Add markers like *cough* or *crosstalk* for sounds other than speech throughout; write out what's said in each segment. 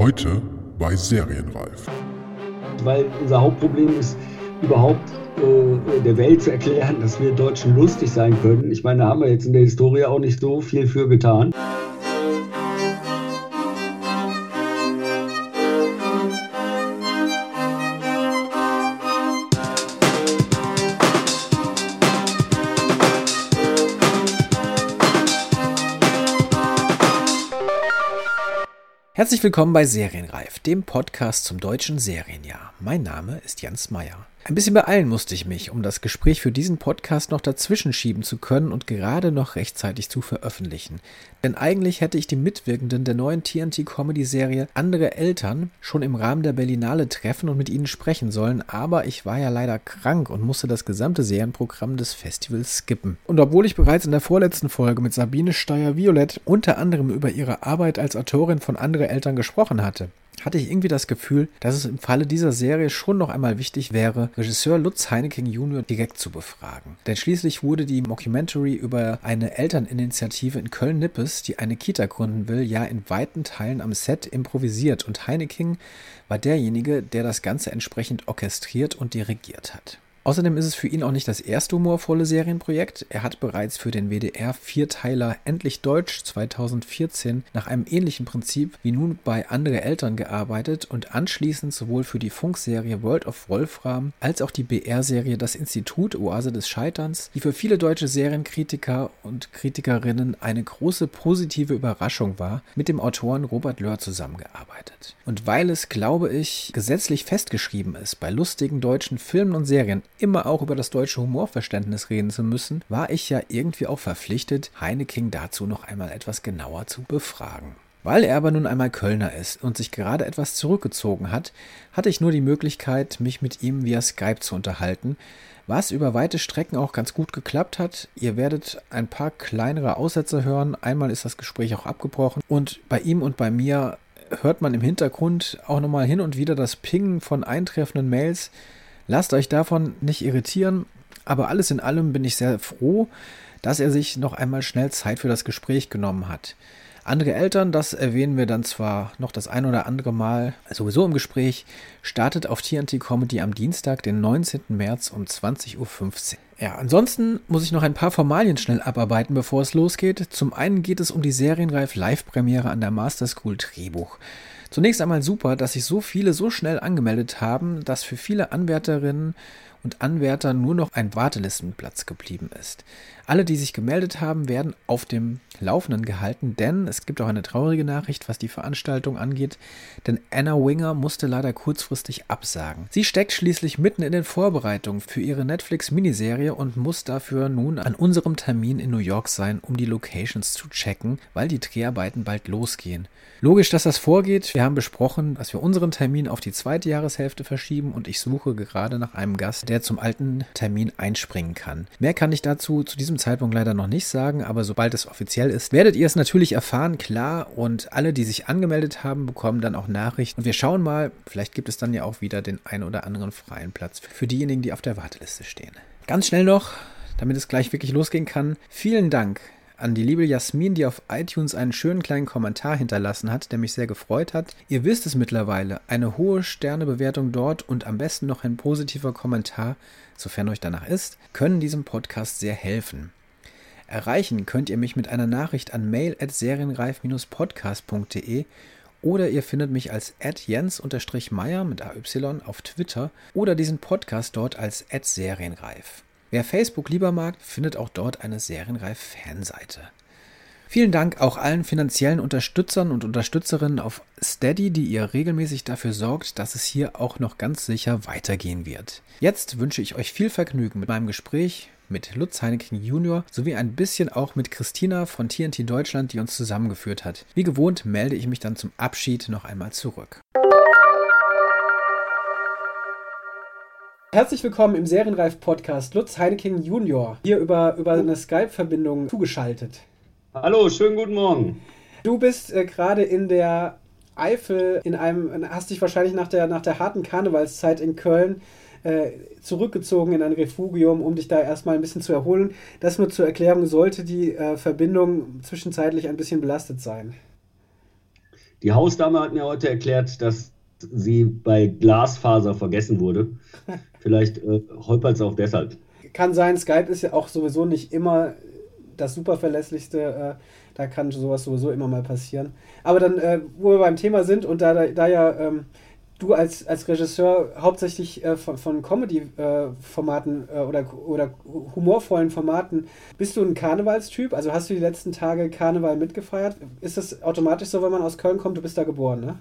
Heute bei Serienreif. Weil unser Hauptproblem ist, überhaupt äh, der Welt zu erklären, dass wir Deutschen lustig sein können. Ich meine, da haben wir jetzt in der Historie auch nicht so viel für getan. Herzlich willkommen bei Serienreif, dem Podcast zum deutschen Serienjahr. Mein Name ist Jens Meyer. Ein bisschen beeilen musste ich mich, um das Gespräch für diesen Podcast noch dazwischen schieben zu können und gerade noch rechtzeitig zu veröffentlichen. Denn eigentlich hätte ich die Mitwirkenden der neuen TNT-Comedy-Serie Andere Eltern schon im Rahmen der Berlinale treffen und mit ihnen sprechen sollen, aber ich war ja leider krank und musste das gesamte Serienprogramm des Festivals skippen. Und obwohl ich bereits in der vorletzten Folge mit Sabine Steyer-Violett unter anderem über ihre Arbeit als Autorin von Andere Eltern gesprochen hatte, hatte ich irgendwie das Gefühl, dass es im Falle dieser Serie schon noch einmal wichtig wäre, Regisseur Lutz Heineking Jr. direkt zu befragen. Denn schließlich wurde die Mockumentary über eine Elterninitiative in Köln-Nippes, die eine Kita gründen will, ja in weiten Teilen am Set improvisiert und Heineking war derjenige, der das Ganze entsprechend orchestriert und dirigiert hat. Außerdem ist es für ihn auch nicht das erste humorvolle Serienprojekt. Er hat bereits für den WDR-Vierteiler Endlich Deutsch 2014 nach einem ähnlichen Prinzip wie nun bei Andere Eltern gearbeitet und anschließend sowohl für die Funkserie World of Wolfram als auch die BR-Serie Das Institut Oase des Scheiterns, die für viele deutsche Serienkritiker und Kritikerinnen eine große positive Überraschung war, mit dem Autoren Robert Löhr zusammengearbeitet. Und weil es, glaube ich, gesetzlich festgeschrieben ist, bei lustigen deutschen Filmen und Serien immer auch über das deutsche Humorverständnis reden zu müssen, war ich ja irgendwie auch verpflichtet, Heineking dazu noch einmal etwas genauer zu befragen. Weil er aber nun einmal Kölner ist und sich gerade etwas zurückgezogen hat, hatte ich nur die Möglichkeit, mich mit ihm via Skype zu unterhalten, was über weite Strecken auch ganz gut geklappt hat. Ihr werdet ein paar kleinere Aussätze hören. Einmal ist das Gespräch auch abgebrochen und bei ihm und bei mir hört man im Hintergrund auch nochmal hin und wieder das Pingen von eintreffenden Mails, Lasst euch davon nicht irritieren, aber alles in allem bin ich sehr froh, dass er sich noch einmal schnell Zeit für das Gespräch genommen hat. Andere Eltern, das erwähnen wir dann zwar noch das ein oder andere Mal sowieso im Gespräch, startet auf TNT Comedy am Dienstag, den 19. März um 20.15 Uhr. Ja, ansonsten muss ich noch ein paar Formalien schnell abarbeiten, bevor es losgeht. Zum einen geht es um die Serienreif Live-Premiere an der Master School Drehbuch. Zunächst einmal super, dass sich so viele so schnell angemeldet haben, dass für viele Anwärterinnen und Anwärter nur noch ein Wartelistenplatz geblieben ist. Alle, die sich gemeldet haben, werden auf dem Laufenden gehalten, denn es gibt auch eine traurige Nachricht, was die Veranstaltung angeht, denn Anna Winger musste leider kurzfristig absagen. Sie steckt schließlich mitten in den Vorbereitungen für ihre Netflix-Miniserie und muss dafür nun an unserem Termin in New York sein, um die Locations zu checken, weil die Dreharbeiten bald losgehen. Logisch, dass das vorgeht. Wir haben besprochen, dass wir unseren Termin auf die zweite Jahreshälfte verschieben und ich suche gerade nach einem Gast, der zum alten Termin einspringen kann. Mehr kann ich dazu zu diesem Zeitpunkt leider noch nicht sagen, aber sobald es offiziell ist, werdet ihr es natürlich erfahren, klar. Und alle, die sich angemeldet haben, bekommen dann auch Nachrichten. Und wir schauen mal, vielleicht gibt es dann ja auch wieder den ein oder anderen freien Platz für diejenigen, die auf der Warteliste stehen. Ganz schnell noch, damit es gleich wirklich losgehen kann, vielen Dank an die liebe Jasmin, die auf iTunes einen schönen kleinen Kommentar hinterlassen hat, der mich sehr gefreut hat. Ihr wisst es mittlerweile, eine hohe Sternebewertung dort und am besten noch ein positiver Kommentar, sofern euch danach ist, können diesem Podcast sehr helfen. Erreichen könnt ihr mich mit einer Nachricht an mail@serienreif-podcast.de oder ihr findet mich als jens-meyer mit AY auf Twitter oder diesen Podcast dort als serienreif. Wer Facebook lieber mag, findet auch dort eine Serienreif-Fanseite. Vielen Dank auch allen finanziellen Unterstützern und Unterstützerinnen auf Steady, die ihr regelmäßig dafür sorgt, dass es hier auch noch ganz sicher weitergehen wird. Jetzt wünsche ich euch viel Vergnügen mit meinem Gespräch mit Lutz Heineken Junior sowie ein bisschen auch mit Christina von TNT Deutschland, die uns zusammengeführt hat. Wie gewohnt melde ich mich dann zum Abschied noch einmal zurück. Herzlich willkommen im Serienreif-Podcast Lutz Heineking Junior, hier über, über eine Skype-Verbindung zugeschaltet. Hallo, schönen guten Morgen. Du bist äh, gerade in der Eifel in einem, hast dich wahrscheinlich nach der, nach der harten Karnevalszeit in Köln äh, zurückgezogen in ein Refugium, um dich da erstmal ein bisschen zu erholen. Das nur zur Erklärung, sollte die äh, Verbindung zwischenzeitlich ein bisschen belastet sein. Die Hausdame hat mir heute erklärt, dass sie bei Glasfaser vergessen wurde. *laughs* Vielleicht äh, holpert es auch deshalb. Kann sein, Skype ist ja auch sowieso nicht immer das superverlässlichste. Äh, da kann sowas sowieso immer mal passieren. Aber dann, äh, wo wir beim Thema sind und da, da ja ähm, du als, als Regisseur hauptsächlich äh, von, von Comedy-Formaten äh, oder, oder humorvollen Formaten, bist du ein Karnevalstyp? Also hast du die letzten Tage Karneval mitgefeiert? Ist das automatisch so, wenn man aus Köln kommt? Du bist da geboren, ne?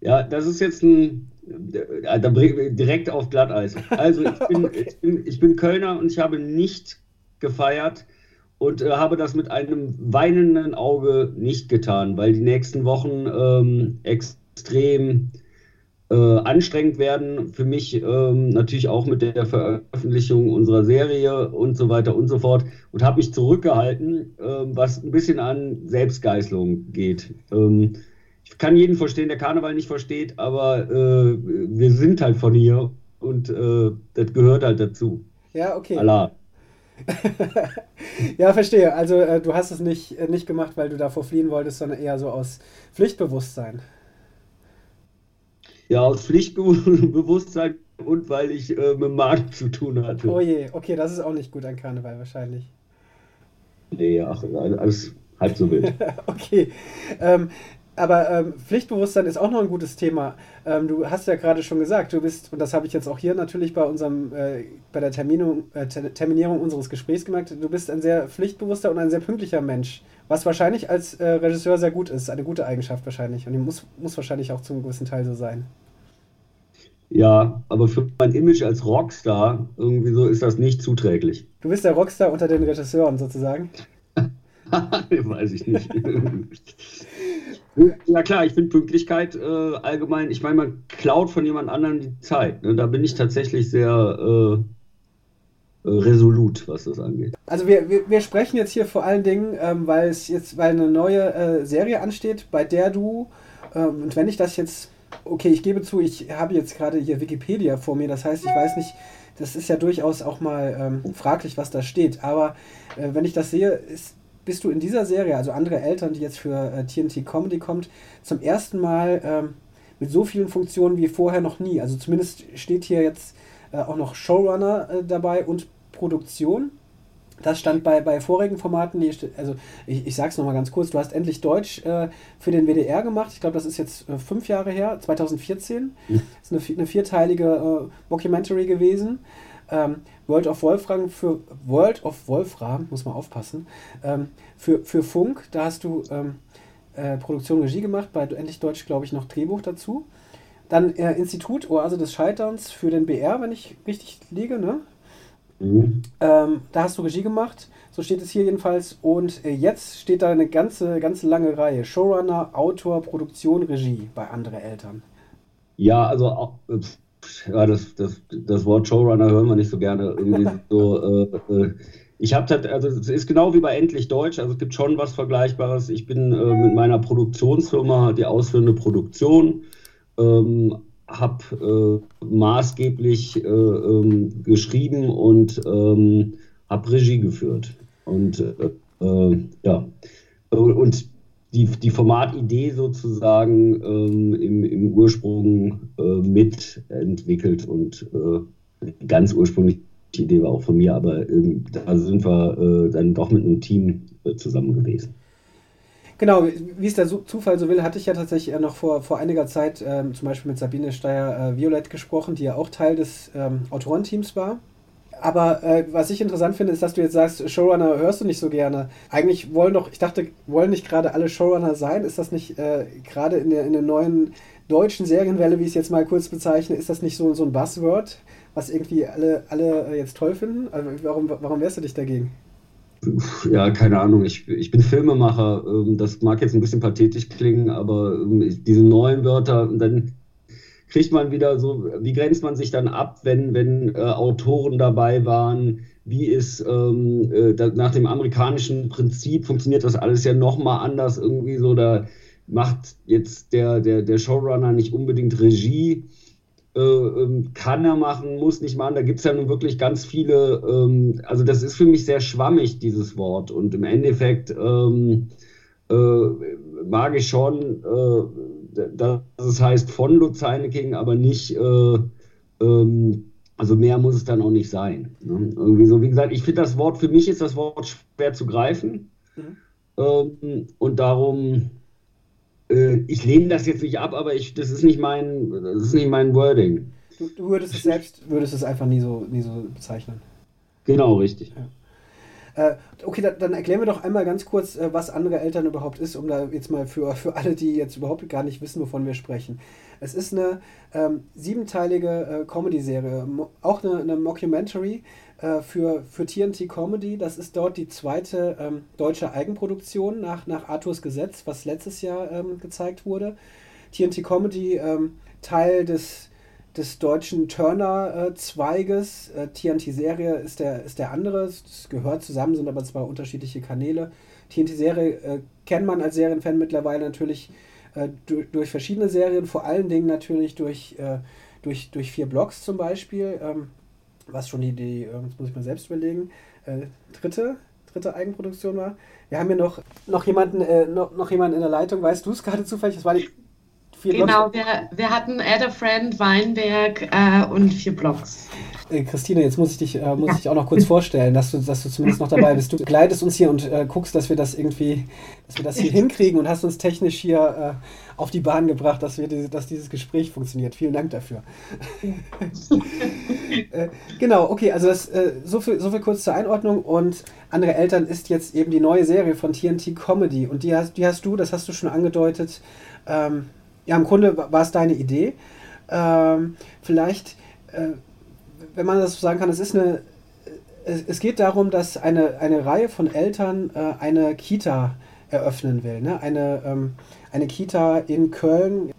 Ja, das ist jetzt ein äh, da direkt auf Glatteis. Also ich bin, *laughs* okay. ich, bin, ich bin Kölner und ich habe nicht gefeiert und äh, habe das mit einem weinenden Auge nicht getan, weil die nächsten Wochen ähm, extrem äh, anstrengend werden. Für mich ähm, natürlich auch mit der Veröffentlichung unserer Serie und so weiter und so fort. Und habe mich zurückgehalten, äh, was ein bisschen an Selbstgeißelung geht. Ähm, ich kann jeden verstehen, der Karneval nicht versteht, aber äh, wir sind halt von hier und äh, das gehört halt dazu. Ja, okay. Allah. *laughs* ja, verstehe. Also äh, du hast es nicht, äh, nicht gemacht, weil du davor fliehen wolltest, sondern eher so aus Pflichtbewusstsein. Ja, aus Pflichtbewusstsein und weil ich äh, mit Markt zu tun hatte. Oh je, okay, das ist auch nicht gut an Karneval wahrscheinlich. Nee, ach, alles halb so wild. *laughs* okay. Ähm, aber ähm, Pflichtbewusstsein ist auch noch ein gutes Thema. Ähm, du hast ja gerade schon gesagt, du bist, und das habe ich jetzt auch hier natürlich bei unserem, äh, bei der Terminung, äh, Terminierung unseres Gesprächs gemerkt, du bist ein sehr pflichtbewusster und ein sehr pünktlicher Mensch. Was wahrscheinlich als äh, Regisseur sehr gut ist, eine gute Eigenschaft wahrscheinlich. Und die muss, muss wahrscheinlich auch zum gewissen Teil so sein. Ja, aber für mein Image als Rockstar irgendwie so ist das nicht zuträglich. Du bist der Rockstar unter den Regisseuren sozusagen. *laughs* Weiß ich nicht. *laughs* Ja klar, ich finde Pünktlichkeit äh, allgemein, ich meine, man klaut von jemand anderem die Zeit. Ne? Da bin ich tatsächlich sehr äh, äh, resolut, was das angeht. Also wir, wir, wir, sprechen jetzt hier vor allen Dingen, ähm, weil es jetzt, weil eine neue äh, Serie ansteht, bei der du, ähm, und wenn ich das jetzt, okay, ich gebe zu, ich habe jetzt gerade hier Wikipedia vor mir, das heißt, ich weiß nicht, das ist ja durchaus auch mal ähm, fraglich, was da steht, aber äh, wenn ich das sehe, ist bist du in dieser Serie, also andere Eltern, die jetzt für äh, TNT Comedy kommt, zum ersten Mal ähm, mit so vielen Funktionen wie vorher noch nie. Also zumindest steht hier jetzt äh, auch noch Showrunner äh, dabei und Produktion. Das stand bei, bei vorigen Formaten, die, also ich, ich sage es nochmal ganz kurz, du hast endlich Deutsch äh, für den WDR gemacht. Ich glaube, das ist jetzt äh, fünf Jahre her, 2014. Mhm. Das ist eine, eine vierteilige äh, Documentary gewesen. Ähm, World of Wolfram für World of Wolfram, muss man aufpassen, ähm, für, für Funk, da hast du ähm, äh, Produktion Regie gemacht, bei Endlich Deutsch, glaube ich, noch Drehbuch dazu. Dann äh, Institut Oase des Scheiterns für den BR, wenn ich richtig liege, ne? Mhm. Ähm, da hast du Regie gemacht, so steht es hier jedenfalls. Und äh, jetzt steht da eine ganze, ganze lange Reihe. Showrunner, Autor, Produktion, Regie bei andere Eltern. Ja, also auch, ja, das, das, das Wort Showrunner hören wir nicht so gerne. Irgendwie *laughs* so, äh, äh, ich habe halt, also es ist genau wie bei Endlich Deutsch, also es gibt schon was Vergleichbares. Ich bin äh, mit meiner Produktionsfirma, die ausführende Produktion, ähm, habe äh, maßgeblich äh, ähm, geschrieben und ähm, habe Regie geführt. Und äh, ja, und die, die Formatidee sozusagen ähm, im, im Ursprung äh, mitentwickelt und äh, ganz ursprünglich die Idee war auch von mir, aber ähm, da sind wir äh, dann doch mit einem Team äh, zusammen gewesen. Genau, wie es der Zufall so will, hatte ich ja tatsächlich noch vor, vor einiger Zeit ähm, zum Beispiel mit Sabine Steyer-Violett äh, gesprochen, die ja auch Teil des ähm, Autorenteams war. Aber äh, was ich interessant finde, ist, dass du jetzt sagst, Showrunner hörst du nicht so gerne. Eigentlich wollen doch, ich dachte, wollen nicht gerade alle Showrunner sein? Ist das nicht äh, gerade in der, in der neuen deutschen Serienwelle, wie ich es jetzt mal kurz bezeichne, ist das nicht so, so ein Buzzword, was irgendwie alle, alle äh, jetzt toll finden? Also warum, warum wärst du dich dagegen? Ja, keine Ahnung. Ich, ich bin Filmemacher. Ähm, das mag jetzt ein bisschen pathetisch klingen, aber ähm, diese neuen Wörter, dann kriegt man wieder so, wie grenzt man sich dann ab, wenn, wenn äh, Autoren dabei waren? Wie ist ähm, äh, da, nach dem amerikanischen Prinzip funktioniert das alles ja nochmal anders irgendwie so? Da macht jetzt der, der, der Showrunner nicht unbedingt Regie. Äh, ähm, kann er machen, muss nicht machen. Da gibt es ja nun wirklich ganz viele. Ähm, also, das ist für mich sehr schwammig, dieses Wort. Und im Endeffekt. Ähm, äh, mag ich schon, äh, dass es heißt von Lutz Heineking, aber nicht, äh, ähm, also mehr muss es dann auch nicht sein. Ne? Irgendwie so, wie gesagt, ich finde das Wort, für mich ist das Wort schwer zu greifen. Mhm. Ähm, und darum, äh, ich lehne das jetzt nicht ab, aber ich, das ist nicht mein, das ist nicht mein Wording. Du, du würdest es selbst, würdest es einfach nie so, nie so bezeichnen. Genau, richtig. Ja. Äh, okay, da, dann erklären wir doch einmal ganz kurz, äh, was andere Eltern überhaupt ist, um da jetzt mal für, für alle, die jetzt überhaupt gar nicht wissen, wovon wir sprechen. Es ist eine ähm, siebenteilige äh, Comedy-Serie, auch eine, eine Mockumentary äh, für, für TNT Comedy. Das ist dort die zweite ähm, deutsche Eigenproduktion nach, nach Arthurs Gesetz, was letztes Jahr ähm, gezeigt wurde. TNT Comedy, ähm, Teil des des deutschen Turner-Zweiges. Äh, TNT-Serie ist der, ist der andere. Es gehört zusammen, sind aber zwei unterschiedliche Kanäle. TNT-Serie äh, kennt man als Serienfan mittlerweile natürlich äh, durch, durch, verschiedene Serien, vor allen Dingen natürlich durch, äh, durch, durch vier Blogs zum Beispiel. Ähm, was schon die, die äh, das muss ich mal selbst überlegen, dritte, dritte Eigenproduktion war. Wir haben hier noch, noch, jemanden, noch, noch jemanden in der Leitung. Weißt du es gerade zufällig? Das war die genau, wir, wir hatten Add a Friend, Weinberg äh, und vier Blogs. Äh, Christine, jetzt muss ich dich äh, muss ich auch noch kurz *laughs* vorstellen, dass du, dass du zumindest noch dabei bist. Du begleitest uns hier und äh, guckst, dass wir das irgendwie, dass wir das hier *laughs* hinkriegen und hast uns technisch hier äh, auf die Bahn gebracht, dass wir diese, dass dieses Gespräch funktioniert. Vielen Dank dafür. *laughs* Äh, genau, okay, also das, äh, so, viel, so viel kurz zur Einordnung und andere Eltern ist jetzt eben die neue Serie von TNT Comedy und die hast, die hast du, das hast du schon angedeutet, ähm, ja, im Grunde war es deine Idee. Ähm, vielleicht, äh, wenn man das so sagen kann, es ist eine, es, es geht darum, dass eine, eine Reihe von Eltern äh, eine Kita eröffnen will. Ne? Eine, ähm, eine Kita in Köln.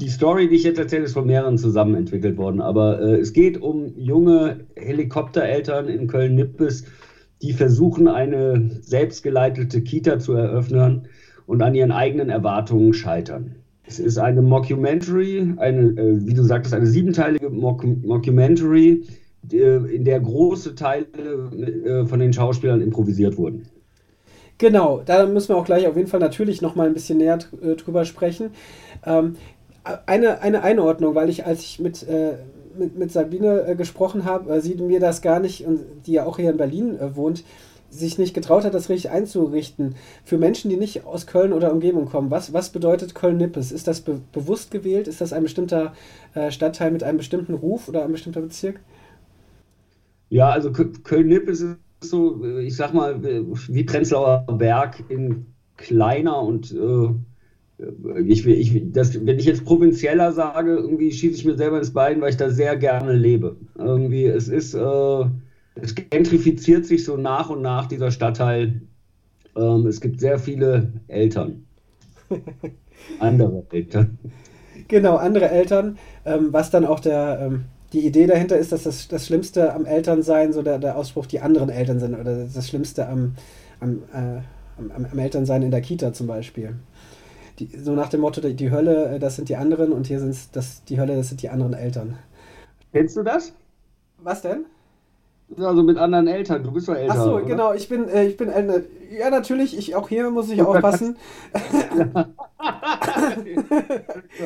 Die Story, die ich jetzt erzähle, ist von mehreren zusammen entwickelt worden. Aber äh, es geht um junge Helikoptereltern in Köln-Nippes, die versuchen, eine selbstgeleitete Kita zu eröffnen und an ihren eigenen Erwartungen scheitern. Es ist eine Mockumentary, eine, äh, wie du sagtest, eine siebenteilige Mock Mockumentary, äh, in der große Teile äh, von den Schauspielern improvisiert wurden. Genau, da müssen wir auch gleich auf jeden Fall natürlich noch mal ein bisschen näher äh, drüber sprechen. Ähm, eine, eine Einordnung, weil ich, als ich mit, äh, mit, mit Sabine äh, gesprochen habe, äh, sie mir das gar nicht, und die ja auch hier in Berlin wohnt, sich nicht getraut hat, das richtig einzurichten. Für Menschen, die nicht aus Köln oder Umgebung kommen, was, was bedeutet Köln-Nippes? Ist das be bewusst gewählt? Ist das ein bestimmter äh, Stadtteil mit einem bestimmten Ruf oder ein bestimmter Bezirk? Ja, also Köln-Nippes ist so, ich sag mal, wie Prenzlauer Berg in kleiner und äh, ich, ich, das, wenn ich jetzt provinzieller sage, irgendwie schieße ich mir selber ins Bein, weil ich da sehr gerne lebe. Irgendwie, es ist. Äh, es gentrifiziert sich so nach und nach dieser Stadtteil. Ähm, es gibt sehr viele Eltern. *laughs* andere Eltern. Genau, andere Eltern. Ähm, was dann auch der, ähm, die Idee dahinter ist, dass das, das Schlimmste am Elternsein, so der, der Ausspruch, die anderen Eltern sind, oder das Schlimmste am, am, äh, am, am Elternsein in der Kita zum Beispiel. Die, so nach dem Motto, die Hölle, äh, das sind die anderen und hier sind es die Hölle, das sind die anderen Eltern. Kennst du das? Was denn? Also mit anderen Eltern, du bist doch älter. Ach so, oder? genau, ich bin, äh, ich bin älter. Ja, natürlich, ich, auch hier muss ich *laughs* aufpassen.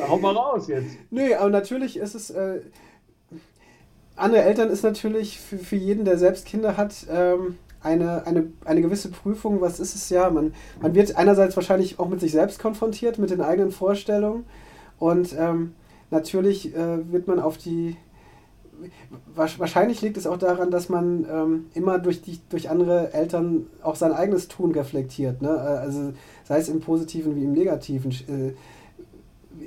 Hau mal raus jetzt. Nee, aber natürlich ist es. Äh, andere Eltern ist natürlich für, für jeden, der selbst Kinder hat, ähm, eine, eine, eine gewisse Prüfung. Was ist es ja? Man, man wird einerseits wahrscheinlich auch mit sich selbst konfrontiert, mit den eigenen Vorstellungen. Und ähm, natürlich äh, wird man auf die wahrscheinlich liegt es auch daran, dass man ähm, immer durch, die, durch andere Eltern auch sein eigenes Tun reflektiert. Ne? Äh, also sei es im Positiven wie im Negativen. Äh,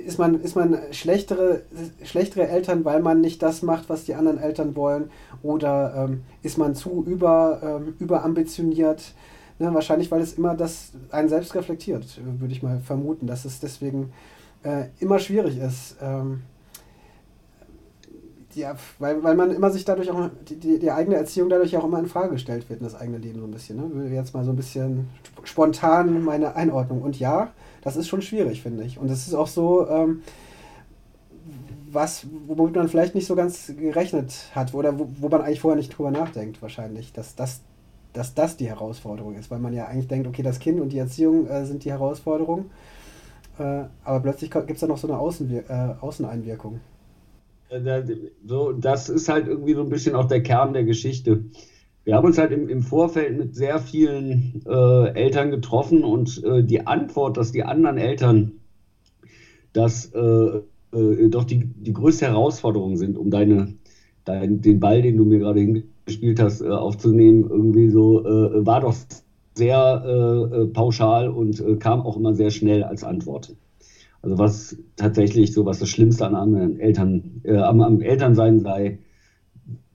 ist man, ist man schlechtere, schlechtere Eltern, weil man nicht das macht, was die anderen Eltern wollen? Oder ähm, ist man zu über, ähm, überambitioniert? Ne? Wahrscheinlich, weil es immer das einen selbst reflektiert, würde ich mal vermuten, dass es deswegen äh, immer schwierig ist. Ähm, ja, weil, weil man immer sich dadurch auch, die, die, eigene Erziehung dadurch auch immer in Frage gestellt wird in das eigene Leben so ein bisschen. Ne? Jetzt mal so ein bisschen spontan meine Einordnung. Und ja, das ist schon schwierig, finde ich. Und es ist auch so, ähm, was, womit man vielleicht nicht so ganz gerechnet hat oder wo, wo man eigentlich vorher nicht drüber nachdenkt, wahrscheinlich, dass das dass das die Herausforderung ist, weil man ja eigentlich denkt, okay, das Kind und die Erziehung äh, sind die Herausforderung, äh, aber plötzlich gibt es da noch so eine Außenwir äh, Außeneinwirkung. Äh, so, das ist halt irgendwie so ein bisschen auch der Kern der Geschichte. Wir haben uns halt im, im Vorfeld mit sehr vielen äh, Eltern getroffen und äh, die Antwort, dass die anderen Eltern das doch die, die größte Herausforderung sind, um deine, dein, den Ball, den du mir gerade hingestellt gespielt hast, äh, aufzunehmen, irgendwie so, äh, war doch sehr äh, äh pauschal und äh, kam auch immer sehr schnell als Antwort. Also was tatsächlich so, was das Schlimmste an anderen Eltern, äh, am, am Elternsein sei,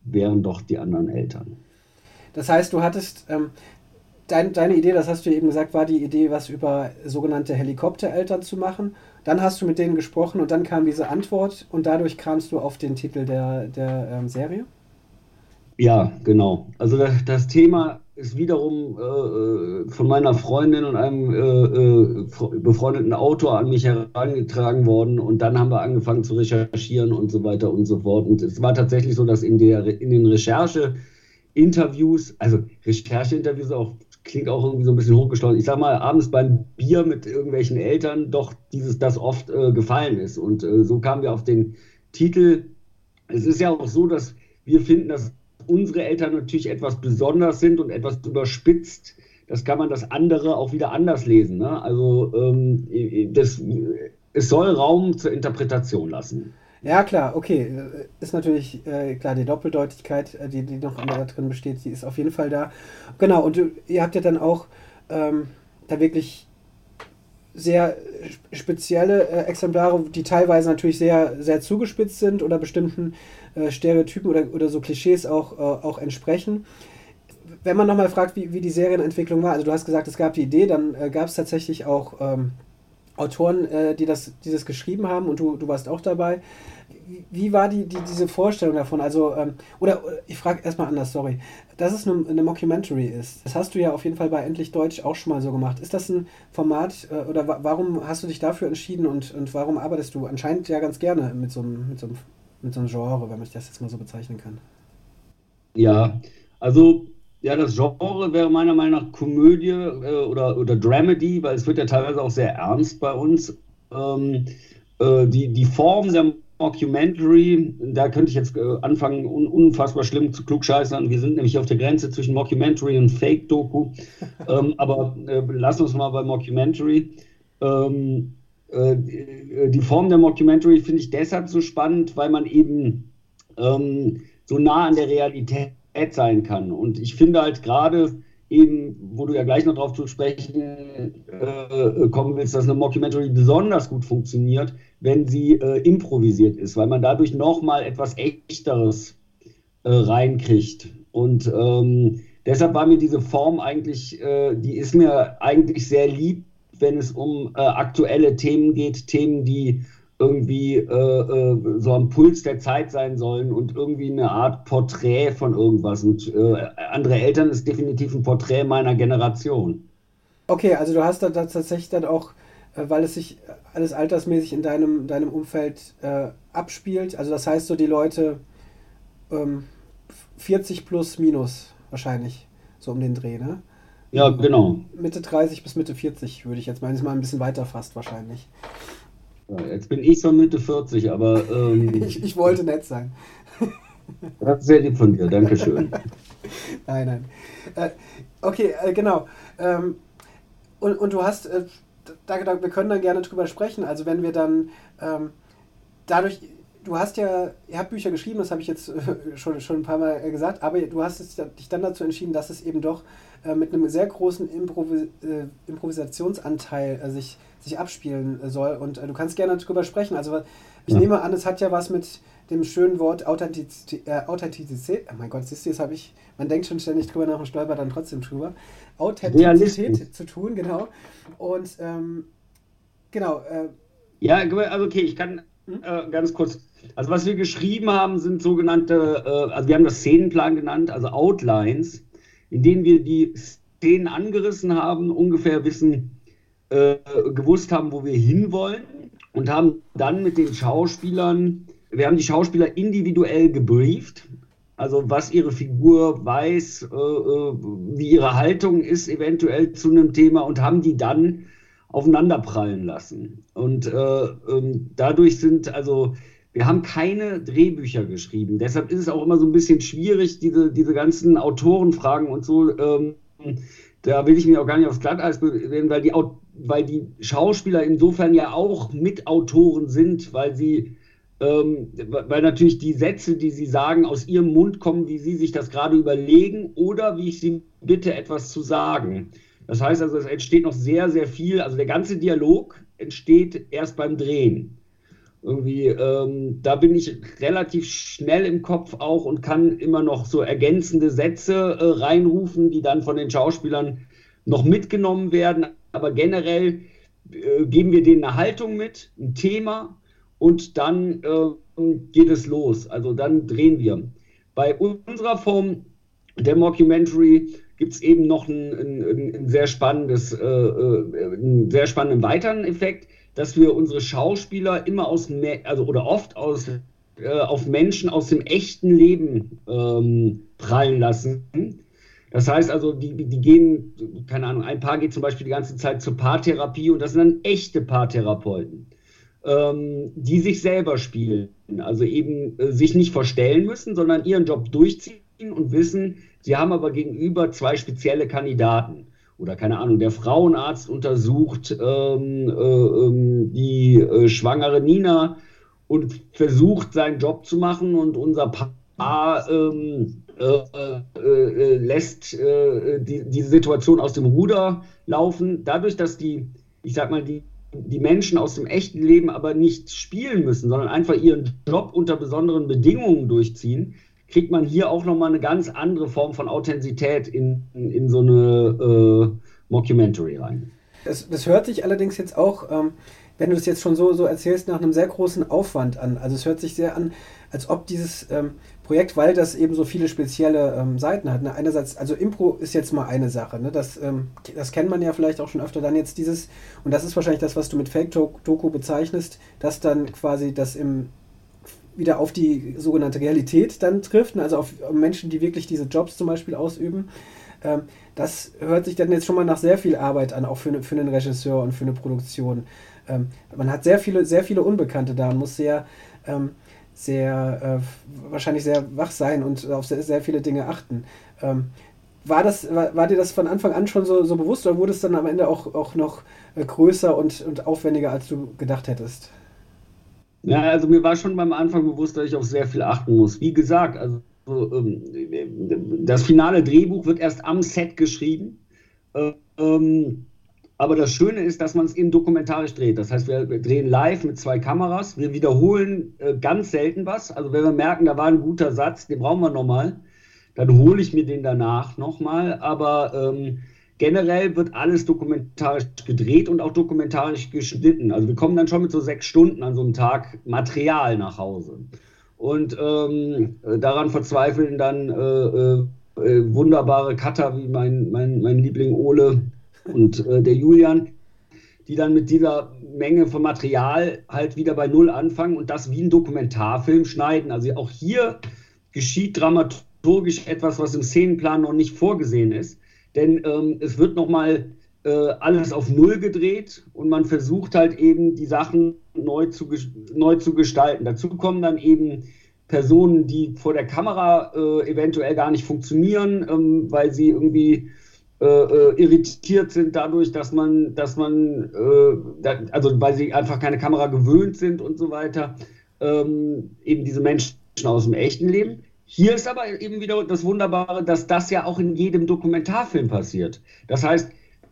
wären doch die anderen Eltern. Das heißt, du hattest ähm, dein, deine Idee, das hast du eben gesagt, war die Idee, was über sogenannte Helikoptereltern zu machen. Dann hast du mit denen gesprochen und dann kam diese Antwort und dadurch kamst du auf den Titel der, der ähm, Serie? Ja, genau. Also das, das Thema ist wiederum äh, äh, von meiner Freundin und einem äh, äh befreundeten Autor an mich herangetragen worden und dann haben wir angefangen zu recherchieren und so weiter und so fort. Und es war tatsächlich so, dass in, der, in den Recherche-Interviews, also Recherche-Interviews auch klingt auch irgendwie so ein bisschen hochgeschlossen. Ich sag mal, abends beim Bier mit irgendwelchen Eltern doch dieses, das oft äh, gefallen ist. Und äh, so kamen wir auf den Titel. Es ist ja auch so, dass wir finden, dass unsere Eltern natürlich etwas besonders sind und etwas überspitzt, das kann man das andere auch wieder anders lesen. Ne? Also ähm, das, es soll Raum zur Interpretation lassen. Ja, klar, okay. Ist natürlich äh, klar, die Doppeldeutigkeit, äh, die, die noch da drin besteht, die ist auf jeden Fall da. Genau, und ihr habt ja dann auch ähm, da wirklich sehr spezielle äh, Exemplare, die teilweise natürlich sehr, sehr zugespitzt sind oder bestimmten äh, Stereotypen oder, oder so Klischees auch, äh, auch entsprechen. Wenn man nochmal fragt, wie, wie die Serienentwicklung war, also du hast gesagt, es gab die Idee, dann äh, gab es tatsächlich auch ähm, Autoren, äh, die, das, die das geschrieben haben und du, du warst auch dabei. Wie, war die, die, diese Vorstellung davon? Also, ähm, oder, oder ich frage erstmal anders, sorry. Dass es eine, eine, Mockumentary ist, das hast du ja auf jeden Fall bei Endlich Deutsch auch schon mal so gemacht. Ist das ein Format äh, oder wa warum hast du dich dafür entschieden und, und warum arbeitest du anscheinend ja ganz gerne mit so einem, mit so einem mit so einem Genre, wenn man das jetzt mal so bezeichnen kann. Ja, also ja, das Genre wäre meiner Meinung nach Komödie äh, oder, oder Dramedy, weil es wird ja teilweise auch sehr ernst bei uns. Ähm, äh, die, die Form der Mockumentary, da könnte ich jetzt äh, anfangen, un, unfassbar schlimm zu klugscheißern. Wir sind nämlich auf der Grenze zwischen Mockumentary und Fake-Doku. *laughs* ähm, aber äh, wir uns mal bei Mockumentary. Ähm, äh, die Form der Mockumentary finde ich deshalb so spannend, weil man eben ähm, so nah an der Realität sein kann. Und ich finde halt gerade eben, wo du ja gleich noch drauf zu sprechen äh, kommen willst, dass eine Mockumentary besonders gut funktioniert, wenn sie äh, improvisiert ist, weil man dadurch nochmal etwas Echteres äh, reinkriegt. Und ähm, deshalb war mir diese Form eigentlich, äh, die ist mir eigentlich sehr lieb, wenn es um äh, aktuelle Themen geht, Themen, die irgendwie äh, äh, so am Puls der Zeit sein sollen und irgendwie eine Art Porträt von irgendwas. Und äh, andere Eltern ist definitiv ein Porträt meiner Generation. Okay, also du hast da tatsächlich dann auch, äh, weil es sich alles altersmäßig in deinem, deinem Umfeld äh, abspielt, also das heißt so die Leute ähm, 40 plus minus wahrscheinlich, so um den Dreh, ne? Ja, genau. Mitte 30 bis Mitte 40 würde ich jetzt meinen. Ist mal ein bisschen weiter fast wahrscheinlich. Ja, jetzt bin ich schon Mitte 40, aber. Ähm, *laughs* ich, ich, wollte nett sein. *laughs* das ist sehr lieb von dir, Dankeschön. *laughs* nein, nein. Äh, okay, äh, genau. Ähm, und, und du hast, äh, da, da, wir können dann gerne drüber sprechen. Also, wenn wir dann ähm, dadurch du hast ja, ihr habt Bücher geschrieben, das habe ich jetzt äh, schon, schon ein paar Mal gesagt, aber du hast es, dich dann dazu entschieden, dass es eben doch äh, mit einem sehr großen Improvis äh, Improvisationsanteil äh, sich, sich abspielen soll. Und äh, du kannst gerne darüber sprechen. Also ich ja. nehme an, es hat ja was mit dem schönen Wort Authentizität. Äh, Authentizität oh mein Gott, siehst du, jetzt habe ich, man denkt schon ständig drüber nach und stolpert dann trotzdem drüber. Authentizität zu tun, genau. Und ähm, genau. Äh, ja, also okay, ich kann hm? ganz kurz also was wir geschrieben haben, sind sogenannte, äh, also wir haben das Szenenplan genannt, also Outlines in denen wir die Szenen angerissen haben, ungefähr wissen, äh, gewusst haben, wo wir hinwollen und haben dann mit den Schauspielern, wir haben die Schauspieler individuell gebrieft also was ihre Figur weiß, äh, äh, wie ihre Haltung ist eventuell zu einem Thema und haben die dann aufeinanderprallen lassen. Und äh, ähm, dadurch sind also wir haben keine Drehbücher geschrieben. Deshalb ist es auch immer so ein bisschen schwierig, diese, diese ganzen Autorenfragen und so. Ähm, da will ich mich auch gar nicht aufs Glatteis bewegen, weil die, weil die Schauspieler insofern ja auch Mitautoren sind, weil sie, ähm, weil natürlich die Sätze, die sie sagen, aus ihrem Mund kommen, wie sie sich das gerade überlegen oder wie ich sie bitte, etwas zu sagen. Das heißt also, es entsteht noch sehr, sehr viel. Also der ganze Dialog entsteht erst beim Drehen. Irgendwie, ähm, da bin ich relativ schnell im Kopf auch und kann immer noch so ergänzende Sätze äh, reinrufen, die dann von den Schauspielern noch mitgenommen werden. Aber generell äh, geben wir denen eine Haltung mit, ein Thema und dann äh, geht es los. Also dann drehen wir. Bei unserer Form der Mockumentary gibt es eben noch ein, ein, ein sehr spannendes, äh, äh, einen sehr spannenden weiteren Effekt dass wir unsere Schauspieler immer aus, also oder oft aus, äh, auf Menschen aus dem echten Leben ähm, prallen lassen. Das heißt also, die, die gehen, keine Ahnung, ein Paar geht zum Beispiel die ganze Zeit zur Paartherapie und das sind dann echte Paartherapeuten, ähm, die sich selber spielen. Also eben äh, sich nicht verstellen müssen, sondern ihren Job durchziehen und wissen, sie haben aber gegenüber zwei spezielle Kandidaten oder keine Ahnung, der Frauenarzt untersucht ähm, äh, ähm, die äh, schwangere Nina und versucht seinen Job zu machen und unser Paar ähm, äh, äh lässt äh, die, die Situation aus dem Ruder laufen. Dadurch, dass die, ich sag mal, die, die Menschen aus dem echten Leben aber nicht spielen müssen, sondern einfach ihren Job unter besonderen Bedingungen durchziehen, kriegt man hier auch nochmal eine ganz andere Form von Authentizität in, in, in so eine äh, Mockumentary rein. Das, das, hört sich allerdings jetzt auch, ähm, wenn du es jetzt schon so, so erzählst, nach einem sehr großen Aufwand an. Also es hört sich sehr an, als ob dieses ähm, Projekt, weil das eben so viele spezielle ähm, Seiten hat. Ne? Einerseits, also Impro ist jetzt mal eine Sache, ne? das, ähm, das kennt man ja vielleicht auch schon öfter. Dann jetzt dieses, und das ist wahrscheinlich das, was du mit Fake-Doku bezeichnest, dass dann quasi das im wieder auf die sogenannte Realität dann trifft, ne? also auf Menschen, die wirklich diese Jobs zum Beispiel ausüben. Ähm, das hört sich dann jetzt schon mal nach sehr viel Arbeit an, auch für, ne, für einen Regisseur und für eine Produktion. Ähm, man hat sehr viele, sehr viele Unbekannte da und muss sehr, ähm, sehr, äh, wahrscheinlich sehr wach sein und auf sehr, sehr viele Dinge achten. Ähm, war, das, war, war, dir das von Anfang an schon so, so bewusst oder wurde es dann am Ende auch, auch noch äh, größer und, und aufwendiger, als du gedacht hättest? Ja, also mir war schon beim Anfang bewusst, dass ich auf sehr viel achten muss. Wie gesagt, also ähm, das finale Drehbuch wird erst am Set geschrieben. Ähm, aber das Schöne ist, dass man es eben dokumentarisch dreht. Das heißt, wir drehen live mit zwei Kameras. Wir wiederholen äh, ganz selten was. Also wenn wir merken, da war ein guter Satz, den brauchen wir nochmal, dann hole ich mir den danach nochmal. Aber ähm, generell wird alles dokumentarisch gedreht und auch dokumentarisch geschnitten. Also wir kommen dann schon mit so sechs Stunden an so einem Tag Material nach Hause. Und ähm, daran verzweifeln dann äh, äh, wunderbare Cutter wie mein, mein, mein Liebling Ole und äh, der Julian, die dann mit dieser Menge von Material halt wieder bei Null anfangen und das wie ein Dokumentarfilm schneiden. Also auch hier geschieht dramaturgisch etwas, was im Szenenplan noch nicht vorgesehen ist denn ähm, es wird nochmal äh, alles auf Null gedreht und man versucht halt eben die Sachen neu zu, neu zu gestalten. Dazu kommen dann eben Personen, die vor der Kamera äh, eventuell gar nicht funktionieren, ähm, weil sie irgendwie äh, äh irritiert sind dadurch, dass man, dass man, äh, da, also weil sie einfach keine Kamera gewöhnt sind und so weiter. Ähm, eben diese Menschen aus dem echten Leben. Hier ist aber eben wieder das Wunderbare, dass das ja auch in jedem Dokumentarfilm passiert. Das heißt,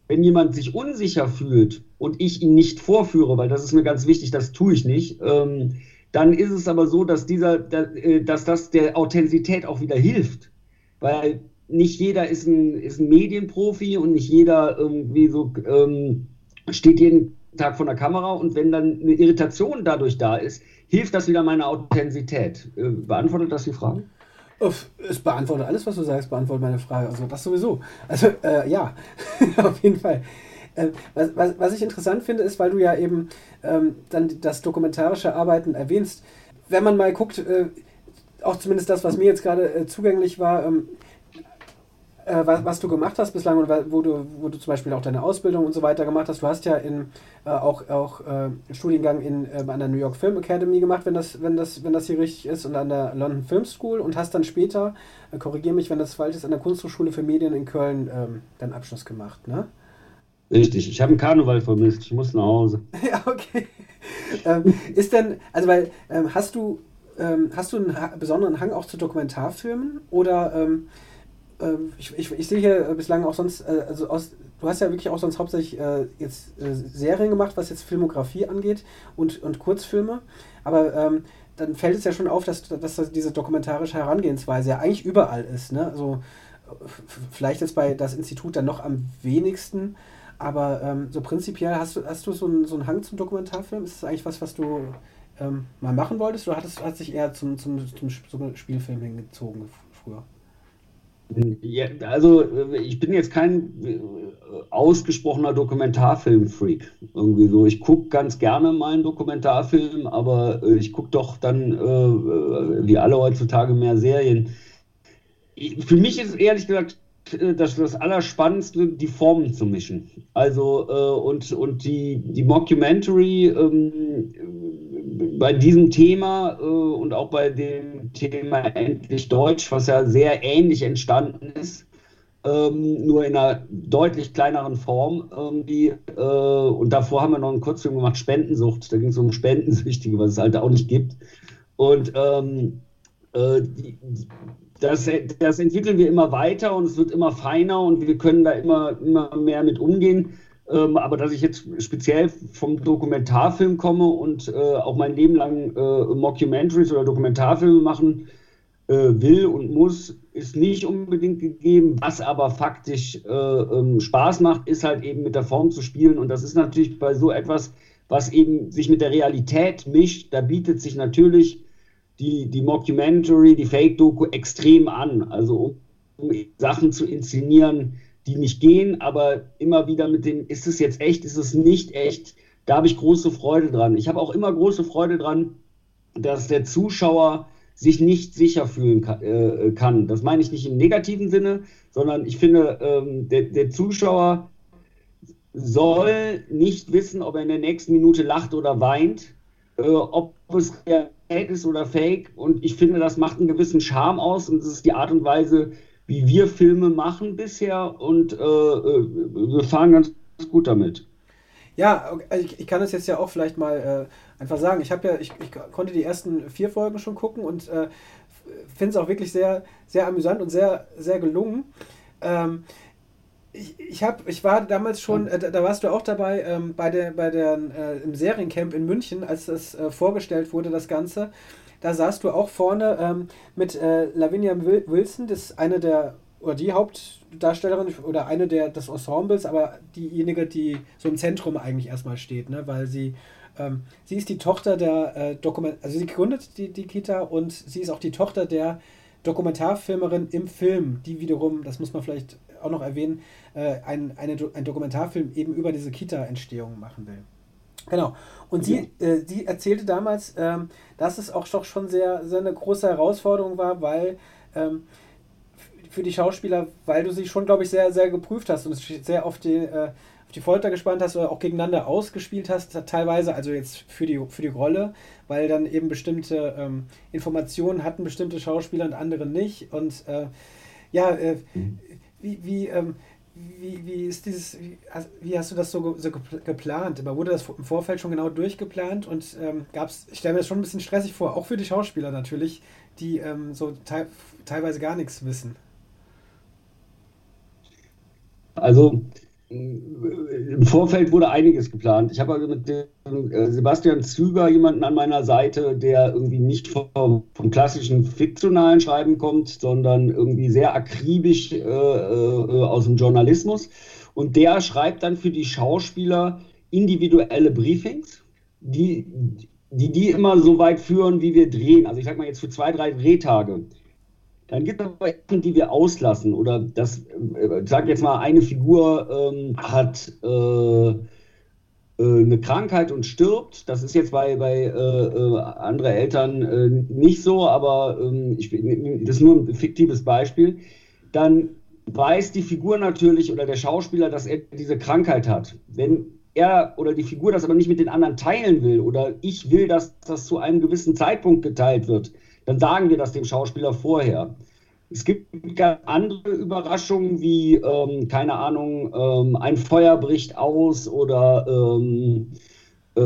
wenn jemand sich unsicher fühlt und ich ihn nicht vorführe, weil das ist mir ganz wichtig, das tue ich nicht, ähm, dann ist es aber so, dass, dieser, äh, dass das der Authentizität auch wieder hilft. Weil nicht jeder ist ein, ist ein Medienprofi und nicht jeder irgendwie so ähm, steht jeden Tag vor der Kamera und wenn dann eine Irritation dadurch da ist, hilft das wieder meiner Authentizität. Äh, beantwortet das die Frage? Es beantwortet alles, was du sagst, beantwortet meine Frage. Also das sowieso. Also äh, ja, *laughs* auf jeden Fall. Äh, was, was, was, ich interessant finde, ist, weil du ja eben ähm, dann das dokumentarische Arbeiten erwähnst. Wenn man mal guckt, äh, auch zumindest das, was mir jetzt gerade äh, zugänglich war, ähm, äh, was, was, du gemacht hast bislang und wo du, wo du zum Beispiel auch deine Ausbildung und so weiter gemacht hast. Du hast ja in, äh, auch, auch äh, Studiengang in, äh, an der New York Film Academy gemacht, wenn das, wenn, das, wenn das hier richtig ist, und an der London Film School und hast dann später, äh, korrigiere mich, wenn das falsch ist, an der Kunsthochschule für Medien in Köln ähm, deinen Abschluss gemacht, ne? Richtig, ich habe einen Karneval vermisst, ich muss nach Hause. *laughs* ja, okay. ähm, ist denn, also weil, ähm, hast du, ähm, hast du einen besonderen Hang auch zu Dokumentarfilmen oder ähm, ähm, ich, ich, ich, sehe hier bislang auch sonst, äh, also aus, du hast ja wirklich auch sonst hauptsächlich äh, jetzt äh, Serien gemacht, was jetzt Filmografie angeht und, und Kurzfilme, aber ähm, dann fällt es ja schon auf, dass, dass diese dokumentarische Herangehensweise ja eigentlich überall ist. Ne? Also vielleicht jetzt bei das Institut dann noch am wenigsten, aber ähm, so prinzipiell hast du, hast du so, einen, so einen Hang zum Dokumentarfilm? Ist das eigentlich was, was du ähm, mal machen wolltest oder hat sich eher zum, zum, zum Spielfilm hingezogen früher? Ja, also ich bin jetzt kein äh, ausgesprochener Dokumentarfilm-Freak. Irgendwie so. Ich gucke ganz gerne mal einen Dokumentarfilm, aber äh, ich gucke doch dann, äh, wie alle heutzutage, mehr Serien. Für mich ist ehrlich gesagt das, das Allerspannendste, die Formen zu mischen. Also und, und die, die Mockumentary ähm, bei diesem Thema äh, und auch bei dem Thema Endlich Deutsch, was ja sehr ähnlich entstanden ist, ähm, nur in einer deutlich kleineren Form irgendwie. Äh, und davor haben wir noch einen Kurzfilm gemacht, Spendensucht. Da ging es um Spendensüchtige, was es halt auch nicht gibt. Und ähm, äh, die, das, das, entwickeln wir immer weiter und es wird immer feiner und wir können da immer, immer mehr mit umgehen. Ähm, aber dass ich jetzt speziell vom Dokumentarfilm komme und äh, auch mein Leben lang äh, Mockumentaries oder Dokumentarfilme machen äh, will und muss, ist nicht unbedingt gegeben. Was aber faktisch äh, ähm, Spaß macht, ist halt eben mit der Form zu spielen. Und das ist natürlich bei so etwas, was eben sich mit der Realität mischt, da bietet sich natürlich die, die Mockumentary, die Fake-Doku extrem an. Also um, um Sachen zu inszenieren, die nicht gehen, aber immer wieder mit dem, ist es jetzt echt, ist es nicht echt, da habe ich große Freude dran. Ich habe auch immer große Freude dran, dass der Zuschauer sich nicht sicher fühlen kann. Äh, kann. Das meine ich nicht im negativen Sinne, sondern ich finde, ähm, der, der Zuschauer soll nicht wissen, ob er in der nächsten Minute lacht oder weint, äh, ob es Realität ist oder Fake. Und ich finde, das macht einen gewissen Charme aus und das ist die Art und Weise, wie wir Filme machen bisher und äh, äh, wir fahren ganz gut damit. Ja, ich, ich, kann es jetzt ja auch vielleicht mal äh, einfach sagen. Ich habe ja, ich, ich, konnte die ersten vier Folgen schon gucken und äh, finde es auch wirklich sehr, sehr amüsant und sehr, sehr gelungen. Ähm, ich, ich, hab, ich war damals schon, äh, da warst du auch dabei, ähm, bei der, bei der, äh, im Seriencamp in München, als das äh, vorgestellt wurde, das Ganze. Da saßt du auch vorne ähm, mit äh, Lavinia Wilson, das ist eine der, oder die Hauptdarstellerin oder eine der des Ensembles, aber diejenige, die so im Zentrum eigentlich erstmal steht, ne? weil sie, ähm, sie ist die Tochter der äh, Dokument, also sie gründet die, die Kita und sie ist auch die Tochter der Dokumentarfilmerin im Film, die wiederum, das muss man vielleicht auch noch erwähnen, äh, ein, eine, ein Dokumentarfilm eben über diese Kita-Entstehung machen will. Genau. Und sie, äh, sie erzählte damals, ähm, dass es auch doch schon sehr, sehr eine große Herausforderung war, weil ähm, für die Schauspieler, weil du sie schon, glaube ich, sehr, sehr geprüft hast und sehr auf die, äh, auf die Folter gespannt hast oder auch gegeneinander ausgespielt hast, teilweise, also jetzt für die, für die Rolle, weil dann eben bestimmte ähm, Informationen hatten bestimmte Schauspieler und andere nicht. Und äh, ja, äh, mhm. wie, wie ähm, wie, wie ist dieses, wie, wie, hast du das so, so geplant? Aber wurde das im Vorfeld schon genau durchgeplant und ähm, gab es, ich stelle mir das schon ein bisschen stressig vor, auch für die Schauspieler natürlich, die ähm, so te teilweise gar nichts wissen. Also im Vorfeld wurde einiges geplant. Ich habe also mit dem, äh, Sebastian Züger jemanden an meiner Seite, der irgendwie nicht vom, vom klassischen fiktionalen Schreiben kommt, sondern irgendwie sehr akribisch äh, äh, aus dem Journalismus. Und der schreibt dann für die Schauspieler individuelle Briefings, die, die die immer so weit führen, wie wir drehen. Also ich sage mal jetzt für zwei, drei Drehtage. Dann gibt es aber Sachen, die wir auslassen. Oder das, äh, ich sage jetzt mal, eine Figur ähm, hat, äh, äh, eine Krankheit und stirbt, das ist jetzt bei, bei äh, äh, anderen Eltern äh, nicht so, aber ähm, ich, das ist nur ein fiktives Beispiel, dann weiß die Figur natürlich oder der Schauspieler, dass er diese Krankheit hat. Wenn er oder die Figur das aber nicht mit den anderen teilen will oder ich will, dass das zu einem gewissen Zeitpunkt geteilt wird, dann sagen wir das dem Schauspieler vorher. Es gibt andere Überraschungen wie, ähm, keine Ahnung, ähm, ein Feuer bricht aus oder ähm, äh,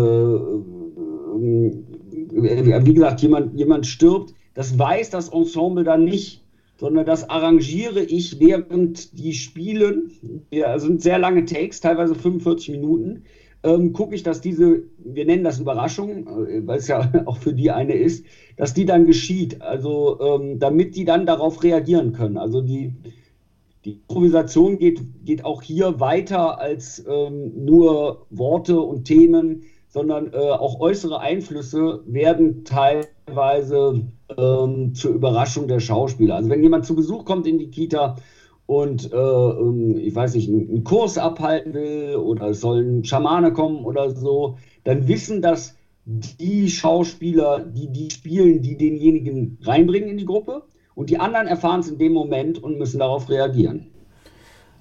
äh, wie gesagt, jemand, jemand stirbt. Das weiß das Ensemble dann nicht, sondern das arrangiere ich, während die spielen. Ja, sind sehr lange Takes, teilweise 45 Minuten ähm, gucke ich, dass diese, wir nennen das Überraschung, äh, weil es ja *laughs* auch für die eine ist, dass die dann geschieht. Also ähm, damit die dann darauf reagieren können. Also die, die Improvisation geht, geht auch hier weiter als ähm, nur Worte und Themen, sondern äh, auch äußere Einflüsse werden teilweise ähm, zur Überraschung der Schauspieler. Also wenn jemand zu Besuch kommt in die Kita, und äh, ähm, ich weiß nicht, einen Kurs abhalten will oder es sollen Schamane kommen oder so, dann wissen das die Schauspieler, die die spielen, die denjenigen reinbringen in die Gruppe und die anderen erfahren es in dem Moment und müssen darauf reagieren.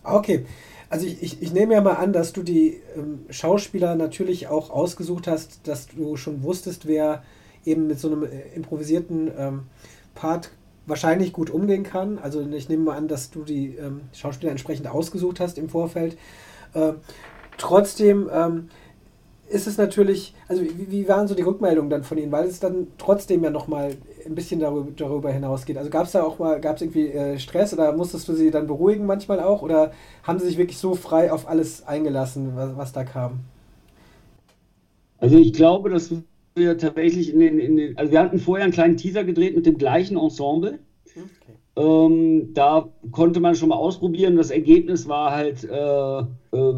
Okay. Also ich, ich, ich nehme ja mal an, dass du die ähm, Schauspieler natürlich auch ausgesucht hast, dass du schon wusstest, wer eben mit so einem äh, improvisierten ähm, Part wahrscheinlich gut umgehen kann. Also ich nehme mal an, dass du die ähm, Schauspieler entsprechend ausgesucht hast im Vorfeld. Äh, trotzdem ähm, ist es natürlich, also wie, wie, waren so die Rückmeldungen dann von ihnen, weil es dann trotzdem ja nochmal ein bisschen darüber, darüber hinausgeht. Also gab es da auch mal, gab es irgendwie äh, Stress oder musstest du sie dann beruhigen manchmal auch oder haben sie sich wirklich so frei auf alles eingelassen, was, was da kam? Also ich glaube, dass wir tatsächlich in den, in den, also wir hatten vorher einen kleinen Teaser gedreht mit dem gleichen Ensemble. Okay. Ähm, da konnte man schon mal ausprobieren. Das Ergebnis war halt äh, äh,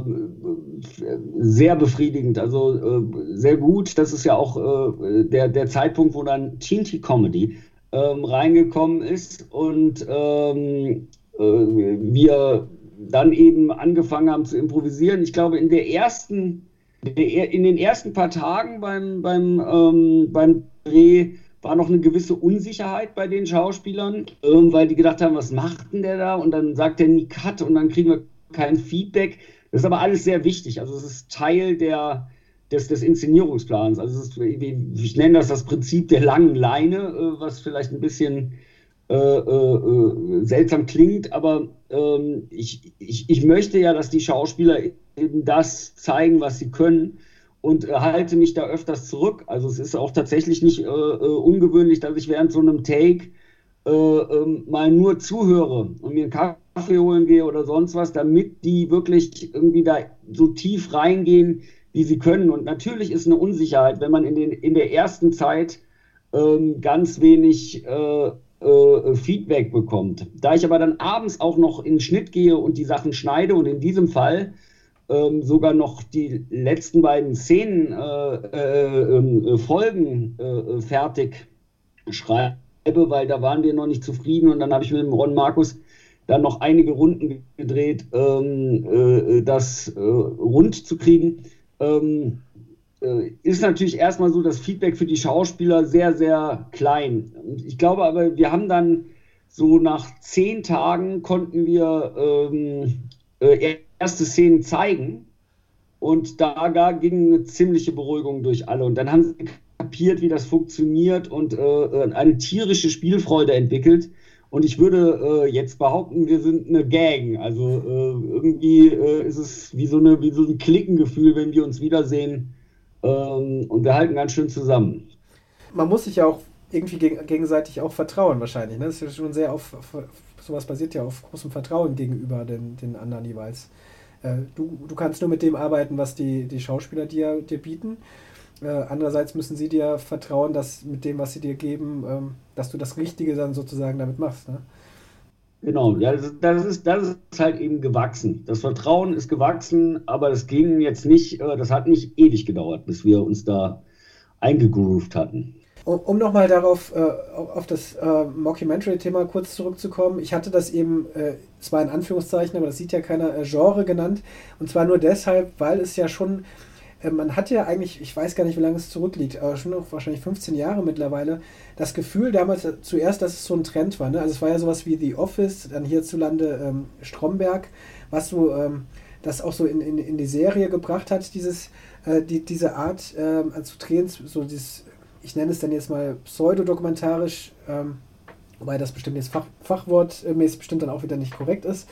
sehr befriedigend, also äh, sehr gut. Das ist ja auch äh, der, der Zeitpunkt, wo dann Tinty Comedy ähm, reingekommen ist und ähm, äh, wir dann eben angefangen haben zu improvisieren. Ich glaube, in der ersten in den ersten paar Tagen beim, beim, ähm, beim Dreh war noch eine gewisse Unsicherheit bei den Schauspielern, ähm, weil die gedacht haben, was macht denn der da? Und dann sagt er nie Cut und dann kriegen wir kein Feedback. Das ist aber alles sehr wichtig. Also es ist Teil der, des, des Inszenierungsplans. Also ist, ich nenne das das Prinzip der langen Leine, äh, was vielleicht ein bisschen äh, äh, äh, seltsam klingt, aber ähm, ich, ich, ich möchte ja, dass die Schauspieler eben das zeigen, was sie können und äh, halte mich da öfters zurück. Also es ist auch tatsächlich nicht äh, äh ungewöhnlich, dass ich während so einem Take äh, ähm, mal nur zuhöre und mir einen Kaffee holen gehe oder sonst was, damit die wirklich irgendwie da so tief reingehen, wie sie können. Und natürlich ist eine Unsicherheit, wenn man in, den, in der ersten Zeit ähm, ganz wenig äh, äh, Feedback bekommt. Da ich aber dann abends auch noch in den Schnitt gehe und die Sachen schneide und in diesem Fall ähm, sogar noch die letzten beiden Szenen, äh, äh, ähm, Folgen äh, fertig schreibe, weil da waren wir noch nicht zufrieden und dann habe ich mit dem Ron Markus dann noch einige Runden gedreht, ähm, äh, das rund zu kriegen. Ähm, äh, ist natürlich erstmal so das Feedback für die Schauspieler sehr, sehr klein. Ich glaube aber, wir haben dann so nach zehn Tagen konnten wir ähm, äh, erste Szenen zeigen und da, da ging eine ziemliche Beruhigung durch alle. Und dann haben sie kapiert, wie das funktioniert und äh, eine tierische Spielfreude entwickelt. Und ich würde äh, jetzt behaupten, wir sind eine Gang. Also äh, irgendwie äh, ist es wie so, eine, wie so ein Klickengefühl, wenn wir uns wiedersehen ähm, und wir halten ganz schön zusammen. Man muss sich ja auch irgendwie geg gegenseitig auch vertrauen, wahrscheinlich. Ne? Das ist ja schon sehr auf, auf, sowas basiert ja auf großem Vertrauen gegenüber den, den anderen jeweils. Äh, du, du kannst nur mit dem arbeiten, was die, die Schauspieler dir, dir bieten. Äh, andererseits müssen sie dir vertrauen, dass mit dem, was sie dir geben, ähm, dass du das Richtige dann sozusagen damit machst. Ne? Genau, das, das, ist, das ist halt eben gewachsen. Das Vertrauen ist gewachsen, aber das ging jetzt nicht, äh, das hat nicht ewig gedauert, bis wir uns da eingegroovt hatten. Um, um nochmal darauf, äh, auf das äh, Mockumentary-Thema kurz zurückzukommen, ich hatte das eben, äh, zwar in Anführungszeichen, aber das sieht ja keiner, äh, Genre genannt, und zwar nur deshalb, weil es ja schon äh, man hat ja eigentlich, ich weiß gar nicht, wie lange es zurückliegt, aber schon noch wahrscheinlich 15 Jahre mittlerweile, das Gefühl damals zuerst, dass es so ein Trend war. Ne? Also es war ja sowas wie The Office, dann hierzulande ähm, Stromberg, was so ähm, das auch so in, in, in die Serie gebracht hat, dieses, äh, die, diese Art ähm, zu drehen, so dieses, ich nenne es dann jetzt mal pseudodokumentarisch, ähm, wobei das bestimmt jetzt Fach, Fachwortmäßig bestimmt dann auch wieder nicht korrekt ist.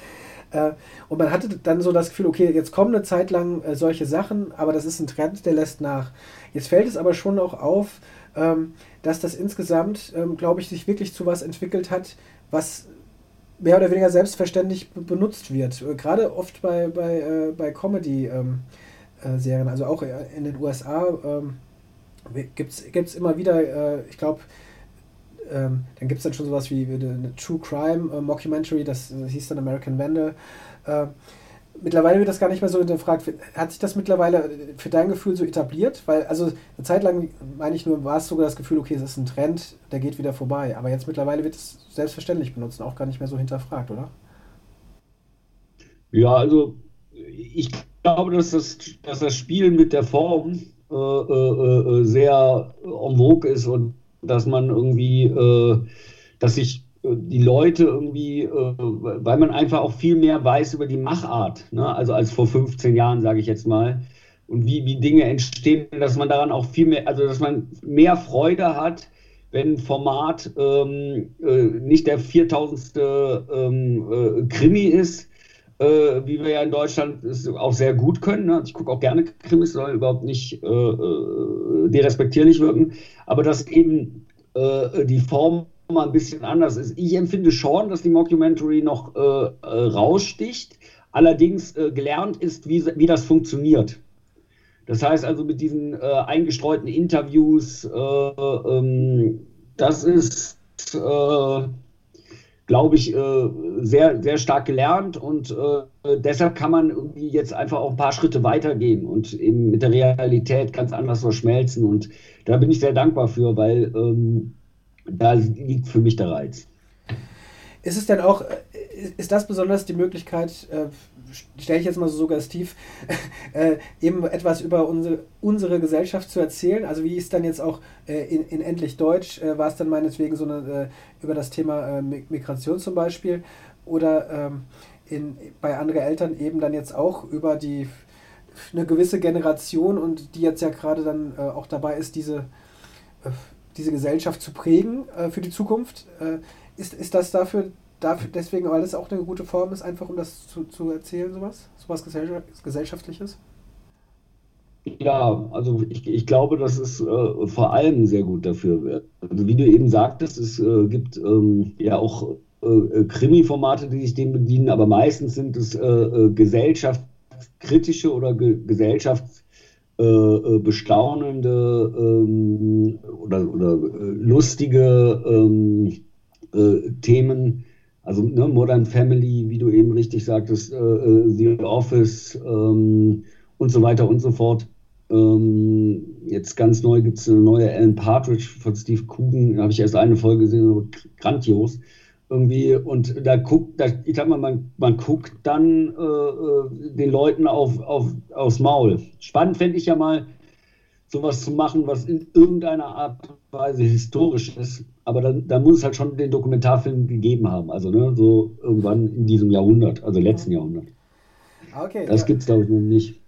Äh, und man hatte dann so das Gefühl, okay, jetzt kommen eine Zeit lang äh, solche Sachen, aber das ist ein Trend, der lässt nach. Jetzt fällt es aber schon auch auf, ähm, dass das insgesamt, ähm, glaube ich, sich wirklich zu was entwickelt hat, was mehr oder weniger selbstverständlich benutzt wird. Äh, gerade oft bei, bei, bei Comedy-Serien, also auch in den USA ähm, gibt es immer wieder, ich glaube, ähm, dann gibt es dann schon sowas wie eine True Crime äh, Mockumentary, das, das, hieß dann American Vandal. Äh, mittlerweile wird das gar nicht mehr so hinterfragt. Hat sich das mittlerweile für dein Gefühl so etabliert? Weil, also eine Zeit lang, meine ich nur, war es sogar das Gefühl, okay, es ist ein Trend, der geht wieder vorbei. Aber jetzt mittlerweile wird es selbstverständlich benutzt auch gar nicht mehr so hinterfragt, oder? Ja, also ich glaube, dass das, dass das Spielen mit der Form äh, äh, äh sehr en vogue ist und dass man irgendwie, äh, dass sich äh, die Leute irgendwie, äh, weil man einfach auch viel mehr weiß über die Machart, ne? also als vor 15 Jahren, sage ich jetzt mal, und wie, wie Dinge entstehen, dass man daran auch viel mehr, also dass man mehr Freude hat, wenn Format ähm, äh, nicht der 4000. Ähm, äh, Krimi ist, äh, wie wir ja in Deutschland auch sehr gut können. Ne? Ich gucke auch gerne Krimis, soll überhaupt nicht äh, äh, derespektierlich wirken, aber dass eben äh, die Form mal ein bisschen anders ist. Ich empfinde schon, dass die Mockumentary noch äh, äh, raussticht, allerdings gelernt ist, wie, wie das funktioniert. Das heißt also mit diesen eingestreuten Interviews, ähm, das ist glaube ich, äh, sehr, sehr stark gelernt und äh, deshalb kann man irgendwie jetzt einfach auch ein paar Schritte weitergehen und eben mit der Realität ganz anders verschmelzen und da bin ich sehr dankbar für, weil ähm, da liegt für mich der Reiz. Ist es denn auch, äh, ist das besonders die Möglichkeit, äh, stelle ich jetzt mal so suggestiv, *laughs* äh, eben etwas über unsere, unsere Gesellschaft zu erzählen. Also wie ist dann jetzt auch äh, in, in Endlich Deutsch, äh, war es dann meinetwegen so eine, äh, über das Thema äh, Migration zum Beispiel oder ähm, in, bei andere Eltern eben dann jetzt auch über die eine gewisse Generation und die jetzt ja gerade dann äh, auch dabei ist, diese, diese Gesellschaft zu prägen für die Zukunft. ist, ist das dafür dafür, deswegen, weil es auch eine gute Form ist, einfach um das zu, zu erzählen, sowas? Sowas Gesellschaftliches? Ja, also ich, ich glaube, dass es äh, vor allem sehr gut dafür wäre. Also wie du eben sagtest, es äh, gibt ähm, ja auch äh, Krimi-Formate, die sich dem bedienen, aber meistens sind es äh, äh, gesellschaftskritische oder ge gesellschaftsbestaunende äh, ähm, oder, oder lustige ähm, Themen, also ne, Modern Family, wie du eben richtig sagtest, äh, äh, The Office ähm, und so weiter und so fort. Ähm, jetzt ganz neu gibt es eine neue Alan Partridge von Steve Coogan, da habe ich erst eine Folge gesehen, grandios irgendwie und da guckt, da, ich sag mal, man, man guckt dann äh, äh den Leuten auf, auf, aufs Maul. Spannend fände ich ja mal, sowas zu machen, was in irgendeiner Art und Weise historisch ist. Aber dann, dann muss es halt schon den Dokumentarfilm gegeben haben. Also ne, so irgendwann in diesem Jahrhundert, also letzten Jahrhundert. Ah, okay, das ja. gibt es, glaube ich, noch nicht.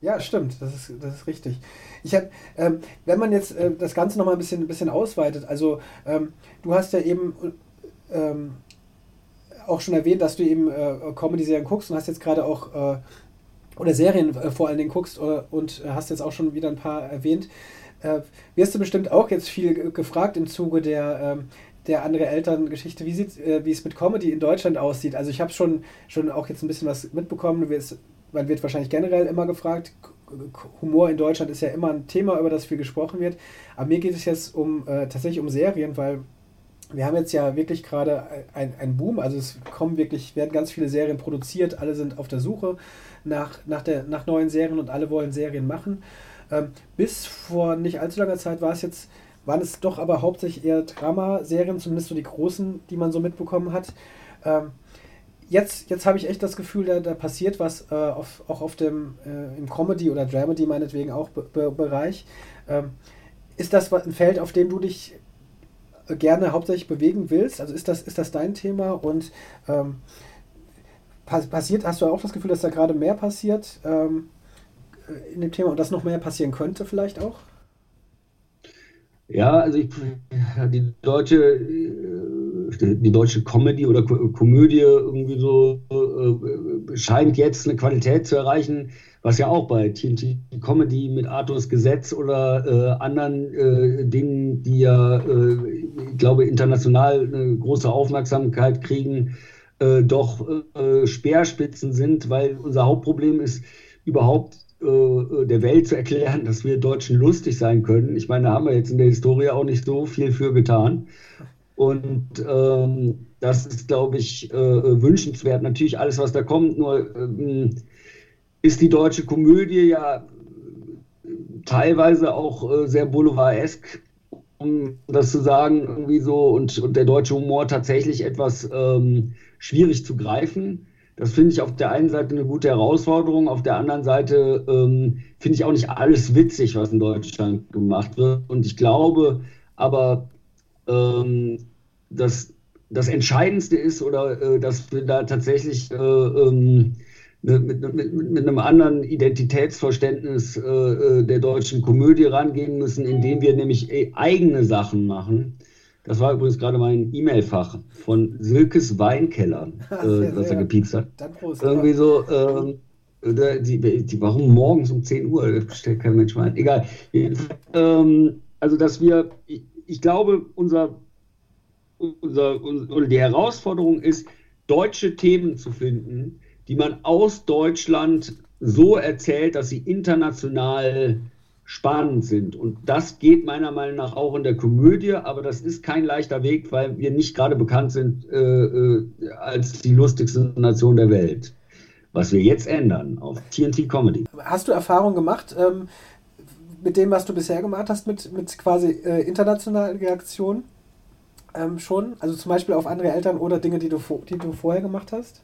Ja, stimmt, das ist, das ist richtig. Ich hab, ähm, wenn man jetzt äh, das Ganze nochmal ein bisschen, ein bisschen ausweitet, also ähm, du hast ja eben ähm, auch schon erwähnt, dass du eben äh, Comedy-Serien guckst und hast jetzt gerade auch äh, oder Serien äh, vor allen Dingen guckst äh, und hast jetzt auch schon wieder ein paar erwähnt, äh, wirst du bestimmt auch jetzt viel gefragt im Zuge der, ähm, der andere Elterngeschichte, wie, äh, wie es mit Comedy in Deutschland aussieht. Also ich habe schon, schon auch jetzt ein bisschen was mitbekommen. Man wird wahrscheinlich generell immer gefragt. Humor in Deutschland ist ja immer ein Thema, über das viel gesprochen wird. Aber mir geht es jetzt um äh, tatsächlich um Serien, weil wir haben jetzt ja wirklich gerade einen Boom. Also es kommen wirklich, werden ganz viele Serien produziert, alle sind auf der Suche nach, nach, der, nach neuen Serien und alle wollen Serien machen. Ähm, bis vor nicht allzu langer Zeit war es jetzt, waren es doch aber hauptsächlich eher Drama-Serien, zumindest so die großen, die man so mitbekommen hat. Ähm, jetzt, jetzt habe ich echt das Gefühl, da, da passiert was äh, auf, auch auf dem äh, im Comedy oder Dramedy meinetwegen auch Be Be Bereich. Ähm, ist das ein Feld, auf dem du dich gerne hauptsächlich bewegen willst? Also ist das, ist das dein Thema und ähm, passiert, hast du auch das Gefühl, dass da gerade mehr passiert ähm, in dem Thema und dass noch mehr passieren könnte vielleicht auch? Ja, also ich, die deutsche äh, die deutsche Comedy oder Komödie irgendwie so äh, scheint jetzt eine Qualität zu erreichen, was ja auch bei TNT Comedy mit Arthurs Gesetz oder äh, anderen äh, Dingen, die ja, äh, ich glaube, international eine große Aufmerksamkeit kriegen, äh, doch äh, Speerspitzen sind, weil unser Hauptproblem ist überhaupt äh, der Welt zu erklären, dass wir Deutschen lustig sein können. Ich meine, da haben wir jetzt in der Historie auch nicht so viel für getan. Und ähm, das ist, glaube ich, wünschenswert. Natürlich alles, was da kommt, nur ähm, ist die deutsche Komödie ja teilweise auch äh, sehr boulevardesk, um das zu sagen, irgendwie so, und, und der deutsche Humor tatsächlich etwas ähm, schwierig zu greifen. Das finde ich auf der einen Seite eine gute Herausforderung, auf der anderen Seite ähm, finde ich auch nicht alles witzig, was in Deutschland gemacht wird. Und ich glaube aber, ähm, dass das Entscheidendste ist oder äh, dass wir da tatsächlich äh, ähm, mit, mit, mit, einem anderen Identitätsverständnis äh, äh, der deutschen Komödie rangehen müssen, indem wir nämlich äh, eigene Sachen machen. Das war übrigens gerade mein E-Mail-Fach von Silkes Weinkeller, *laughs* äh, was er gepiepst hat. Irgendwie so, ähm, die, die, warum morgens um 10 Uhr? Das stellt kein Mensch ein. Egal. Ähm, also, dass wir, ich, ich glaube, unser, unser, unser, die Herausforderung ist, deutsche Themen zu finden, die man aus Deutschland so erzählt, dass sie international spannend sind. Und das geht meiner Meinung nach auch in der Komödie, aber das ist kein leichter Weg, weil wir nicht gerade bekannt sind äh, äh als die lustigste Nation der Welt. Was wir jetzt ändern auf TNT Comedy. Hast du Erfahrung gemacht ähm, mit dem, was du bisher gemacht hast, mit, mit quasi äh, internationalen Reaktionen ähm, schon? Also zum Beispiel auf andere Eltern oder Dinge, die du, die du vorher gemacht hast?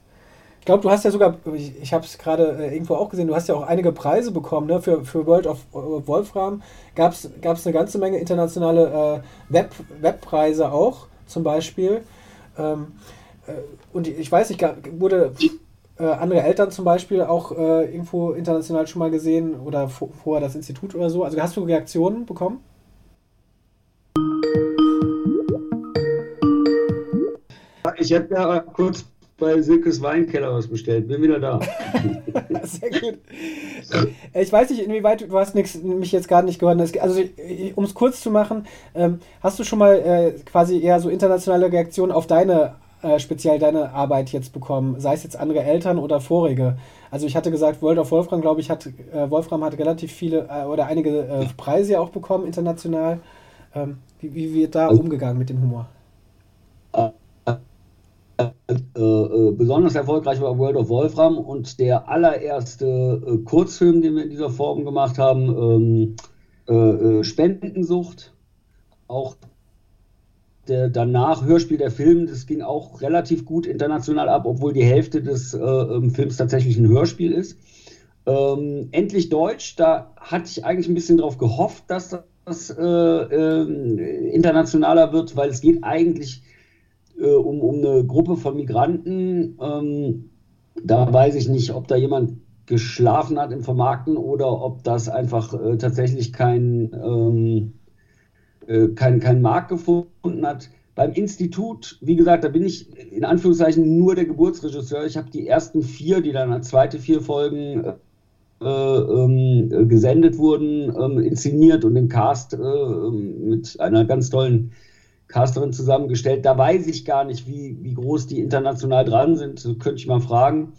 Ich glaube, du hast ja sogar, ich, ich habe es gerade äh, irgendwo auch gesehen, du hast ja auch einige Preise bekommen, ne? Für, für World of äh, Wolfram gab es eine ganze Menge internationale äh, Web, Webpreise auch, zum Beispiel. Ähm, äh, und ich weiß nicht, wurde äh, andere Eltern zum Beispiel auch irgendwo international schon mal gesehen oder vorher das Institut oder so? Also hast du Reaktionen bekommen? Ich hätte ja kurz bei Silkes Weinkeller was bestellt. Bin wieder da. *laughs* Sehr gut. Äh, ich weiß nicht, inwieweit du hast nix, mich jetzt gerade nicht gehört. Also, um es kurz zu machen, ähm, hast du schon mal äh, quasi eher so internationale Reaktionen auf deine, äh, speziell deine Arbeit jetzt bekommen? Sei es jetzt andere Eltern oder vorige? Also, ich hatte gesagt, World of Wolfram, glaube ich, hat, äh, Wolfram hat relativ viele äh, oder einige äh, Preise auch bekommen international. Ähm, wie, wie wird da also, umgegangen mit dem Humor? Äh, äh, besonders erfolgreich war World of Wolfram und der allererste äh, Kurzfilm, den wir in dieser Form gemacht haben, ähm, äh, äh, Spendensucht. Auch der danach Hörspiel der Film, das ging auch relativ gut international ab, obwohl die Hälfte des äh, ähm, Films tatsächlich ein Hörspiel ist. Ähm, endlich Deutsch, da hatte ich eigentlich ein bisschen darauf gehofft, dass das ähm, internationaler wird, weil es geht eigentlich äh, um, um eine Gruppe von Migranten. Ähm, da weiß ich nicht, ob da jemand geschlafen hat im Vermarkten oder ob das einfach äh, tatsächlich kein, ähm, äh, kein, kein Markt gefunden hat. Beim Institut, wie gesagt, da bin ich in Anführungszeichen nur der Geburtsregisseur. Ich habe die ersten vier, die dann als zweite vier Folgen äh, ähm, gesendet wurden, ähm, inszeniert und den Cast äh, mit einer ganz tollen Casterin zusammengestellt. Da weiß ich gar nicht, wie, wie groß die international dran sind. Das könnte ich mal fragen.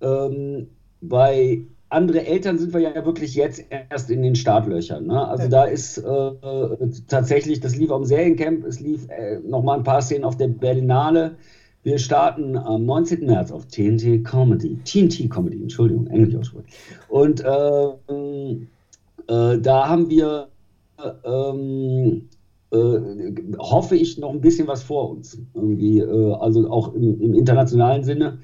Ähm, bei andere Eltern sind wir ja wirklich jetzt erst in den Startlöchern. Ne? Also da ist äh, tatsächlich, das lief am Seriencamp, es lief äh, nochmal ein paar Szenen auf der Berlinale. Wir starten am 19. März auf TNT Comedy. TNT Comedy, Entschuldigung, Englisch aussprechen. Und äh, äh, da haben wir ähm, äh, hoffe ich, noch ein bisschen was vor uns. Irgendwie, äh, also auch im, im, internationalen Sinne.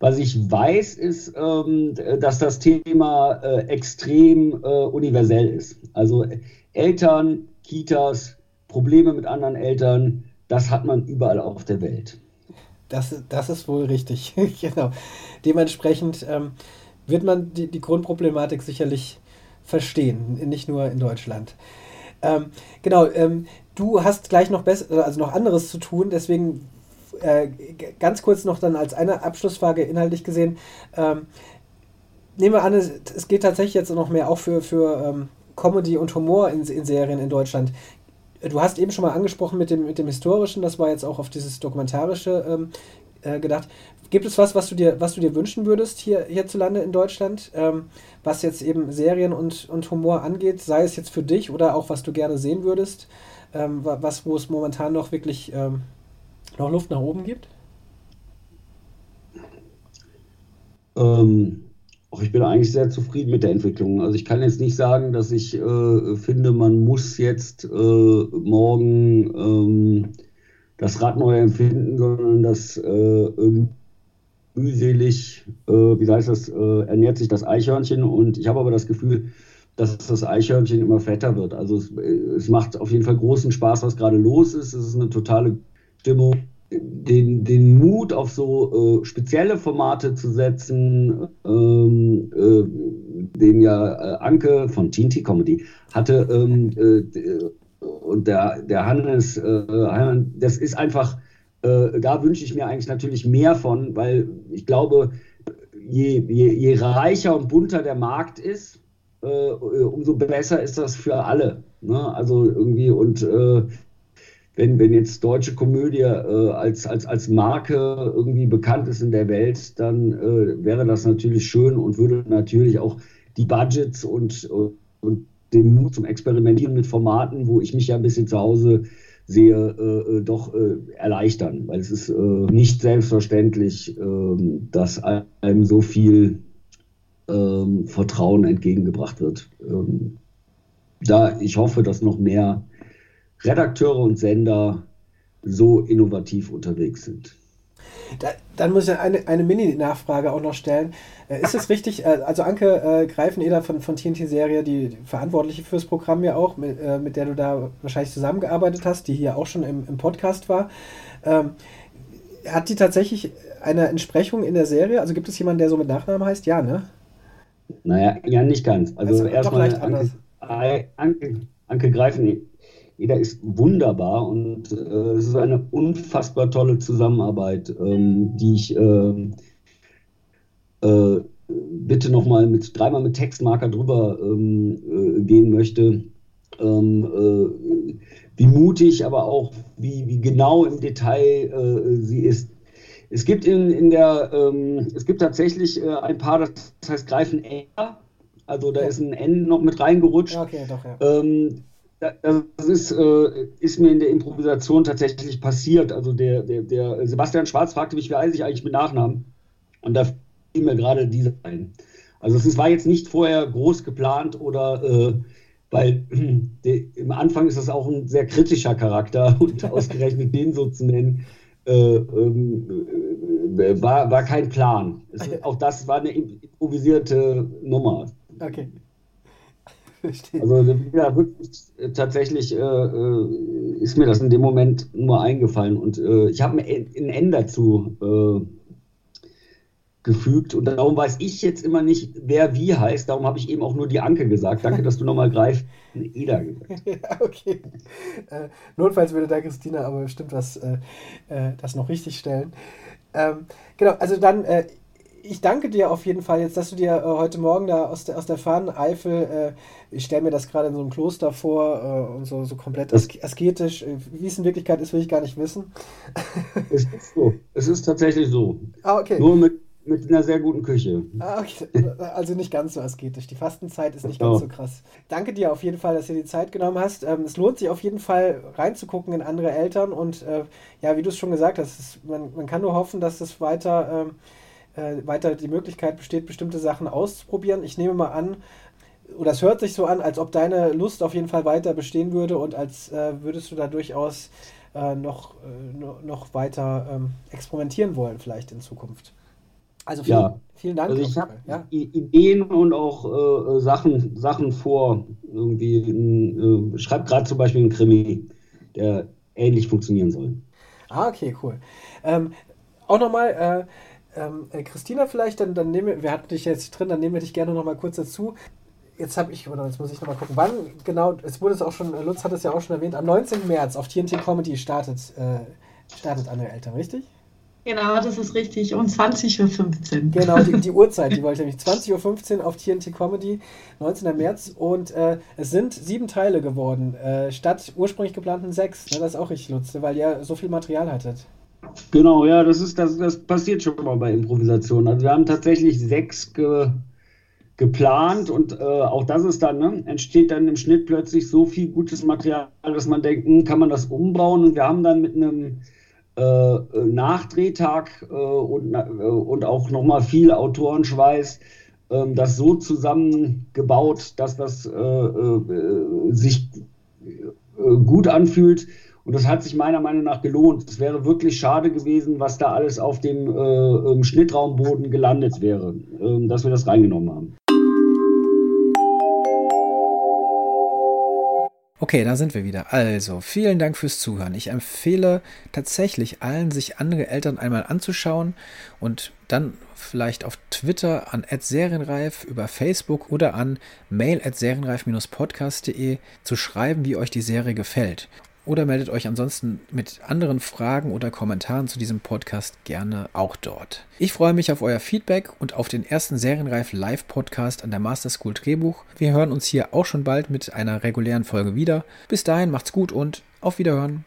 Was ich weiß, ist, ähm, dass das Thema äh, extrem äh, universell ist. Also Eltern, Kitas, Probleme mit anderen Eltern, das hat man überall auf der Welt. Das, das ist wohl richtig. *laughs* genau. Dementsprechend ähm, wird man die, die Grundproblematik sicherlich verstehen, nicht nur in Deutschland. Ähm, genau, ähm, du hast gleich noch besser, also noch anderes zu tun, deswegen äh, ganz kurz noch dann als eine Abschlussfrage inhaltlich gesehen. Ähm, nehmen wir an, es, es, geht tatsächlich jetzt noch mehr auch für, für ähm, Comedy und Humor in, in Serien in Deutschland. Du hast eben schon mal angesprochen mit dem, mit dem Historischen, das war jetzt auch auf dieses Dokumentarische ähm, äh, gedacht. Gibt es was, was du dir, was du dir wünschen würdest hier, hierzulande in Deutschland, ähm, was jetzt eben Serien und, und Humor angeht, sei es jetzt für dich oder auch was du gerne sehen würdest, ähm, was, wo es momentan noch wirklich ähm, noch Luft nach oben gibt? Ähm, ich bin eigentlich sehr zufrieden mit der Entwicklung. Also ich kann jetzt nicht sagen, dass ich äh, finde, man muss jetzt äh, morgen ähm, das Rad neu empfinden, sondern das äh, mühselig, äh, wie heißt das, äh, ernährt sich das Eichhörnchen und ich habe aber das Gefühl, dass das Eichhörnchen immer fetter wird. Also es, äh, es macht auf jeden Fall großen Spaß, was gerade los ist. Es ist eine totale Stimmung den, den Mut auf so äh, spezielle Formate zu setzen, ähm, äh, den ja äh, Anke von TNT Comedy hatte ähm, äh, und der, der Hannes, äh, das ist einfach, äh, da wünsche ich mir eigentlich natürlich mehr von, weil ich glaube, je, je, je reicher und bunter der Markt ist, umso besser ist das für alle. Ne? Also irgendwie und wenn, wenn jetzt deutsche Komödie äh, als, als, als Marke irgendwie bekannt ist in der Welt, dann äh, wäre das natürlich schön und würde natürlich auch die Budgets und, und den Mut zum Experimentieren mit Formaten, wo ich mich ja ein bisschen zu Hause sehe, äh, äh doch äh, erleichtern. Weil es ist äh, nicht selbstverständlich, ähm, dass einem so viel ähm, Vertrauen entgegengebracht wird. Ähm, da ich hoffe, dass noch mehr Redakteure und Sender so innovativ unterwegs sind. Da, dann muss ich eine, eine Mini-Nachfrage auch noch stellen. Äh, ist es richtig, äh, also Anke äh, Greifeneder von, von TNT-Serie, die Verantwortliche fürs Programm ja auch, mit, äh, mit der du da wahrscheinlich zusammengearbeitet hast, die hier auch schon im, im Podcast war, ähm, hat die tatsächlich eine Entsprechung in der Serie? Also gibt es jemanden, der so mit Nachnamen heißt? Ja, ne? Naja, ja, nicht ganz. Also, also erstmal Anke, Anke, Anke Greifeneder jeder ist wunderbar und äh, es ist eine unfassbar tolle Zusammenarbeit, ähm, die ich äh, äh, bitte nochmal mit dreimal mit Textmarker drüber ähm, äh, gehen möchte. Ähm, äh, wie mutig, aber auch wie, wie genau im Detail äh, sie ist. Es gibt in, in der, ähm, es gibt tatsächlich ein paar, das heißt Greifen R, also da ist ein N noch mit reingerutscht. Okay, doch, ja. Ähm, das ist, äh, ist, mir in der Improvisation tatsächlich passiert. Also der, der, der, Sebastian Schwarz fragte mich, wie heiße ich eigentlich mit Nachnamen? Und da fiel mir gerade diese ein. Also es war jetzt nicht vorher groß geplant oder äh, weil *clears throat* der, im Anfang ist das auch ein sehr kritischer Charakter *laughs* und ausgerechnet den so zu nennen, äh, ähm, äh, war, war kein Plan. Es, auch das war eine improvisierte Nummer. Okay. *laughs* Verstehe. Also ja, wirklich, äh, tatsächlich äh, äh, ist mir das in dem Moment nur eingefallen und äh, ich habe ein N dazu äh, gefügt und darum weiß ich jetzt immer nicht, wer wie heißt. Darum habe ich eben auch nur die Anke gesagt. Danke, dass du nochmal greifst. Eda gesagt. *laughs* ja, okay. Äh, notfalls würde da Christina aber bestimmt was das noch richtig stellen. Ähm, genau, also dann ich danke dir auf jeden Fall jetzt, dass du dir äh, heute Morgen da aus der, aus der Fahneneifel, äh, ich stelle mir das gerade in so einem Kloster vor äh, und so, so komplett asketisch. Äh, wie es in Wirklichkeit ist, will ich gar nicht wissen. *laughs* es ist so. Es ist tatsächlich so. Ah, okay. Nur mit, mit einer sehr guten Küche. Ah, okay. *laughs* Also nicht ganz so asketisch. Die Fastenzeit ist nicht ganz so krass. Danke dir auf jeden Fall, dass du dir die Zeit genommen hast. Ähm, es lohnt sich auf jeden Fall reinzugucken in andere Eltern und äh, ja, wie du es schon gesagt hast, es, man, man kann nur hoffen, dass es weiter. Ähm, äh, weiter die Möglichkeit besteht, bestimmte Sachen auszuprobieren. Ich nehme mal an, oder es hört sich so an, als ob deine Lust auf jeden Fall weiter bestehen würde und als äh, würdest du da durchaus äh, noch, äh, noch weiter ähm, experimentieren wollen, vielleicht in Zukunft. Also vielen, ja. vielen Dank. Also ich habe ja. Ideen und auch äh, äh, Sachen, Sachen vor. Irgendwie, äh, schreibt gerade zum Beispiel einen Krimi, der ähnlich funktionieren soll. Ah, okay, cool. Ähm, auch nochmal, äh, ähm, äh, Christina, vielleicht, dann, dann nehmen wir, wir hatten dich jetzt drin, dann nehmen wir dich gerne nochmal kurz dazu. Jetzt habe ich, oder jetzt muss ich nochmal gucken, wann genau, es wurde es auch schon, Lutz hat es ja auch schon erwähnt, am 19. März auf TNT Comedy startet, äh, startet Anne Eltern, richtig? Genau, das ist richtig. Um 20.15 Uhr. Genau, die, die *laughs* Uhrzeit, die wollte ich nämlich. 20.15 Uhr auf TNT Comedy, 19. März. Und äh, es sind sieben Teile geworden, äh, statt ursprünglich geplanten sechs. Ne, das ist auch richtig Lutz, weil ihr so viel Material hattet. Genau, ja, das ist das, das passiert schon mal bei Improvisationen. Also wir haben tatsächlich sechs ge, geplant und äh, auch das ist dann, ne, entsteht dann im Schnitt plötzlich so viel gutes Material, dass man denkt, hm, kann man das umbauen? Und wir haben dann mit einem äh, Nachdrehtag äh, und, äh, und auch nochmal viel Autorenschweiß ähm, das so zusammengebaut, dass das äh, äh, sich gut anfühlt. Und das hat sich meiner Meinung nach gelohnt. Es wäre wirklich schade gewesen, was da alles auf dem Schnittraumboden gelandet wäre, ähm, dass wir das reingenommen haben. Okay, da sind wir wieder. Also, vielen Dank fürs Zuhören. Ich empfehle tatsächlich allen, sich andere Eltern einmal anzuschauen und dann vielleicht auf Twitter an serienreif, über Facebook oder an mail serienreif-podcast.de zu schreiben, wie euch die Serie gefällt oder meldet euch ansonsten mit anderen Fragen oder Kommentaren zu diesem Podcast gerne auch dort. Ich freue mich auf euer Feedback und auf den ersten Serienreif Live Podcast an der Master School Drehbuch. Wir hören uns hier auch schon bald mit einer regulären Folge wieder. Bis dahin macht's gut und auf Wiederhören.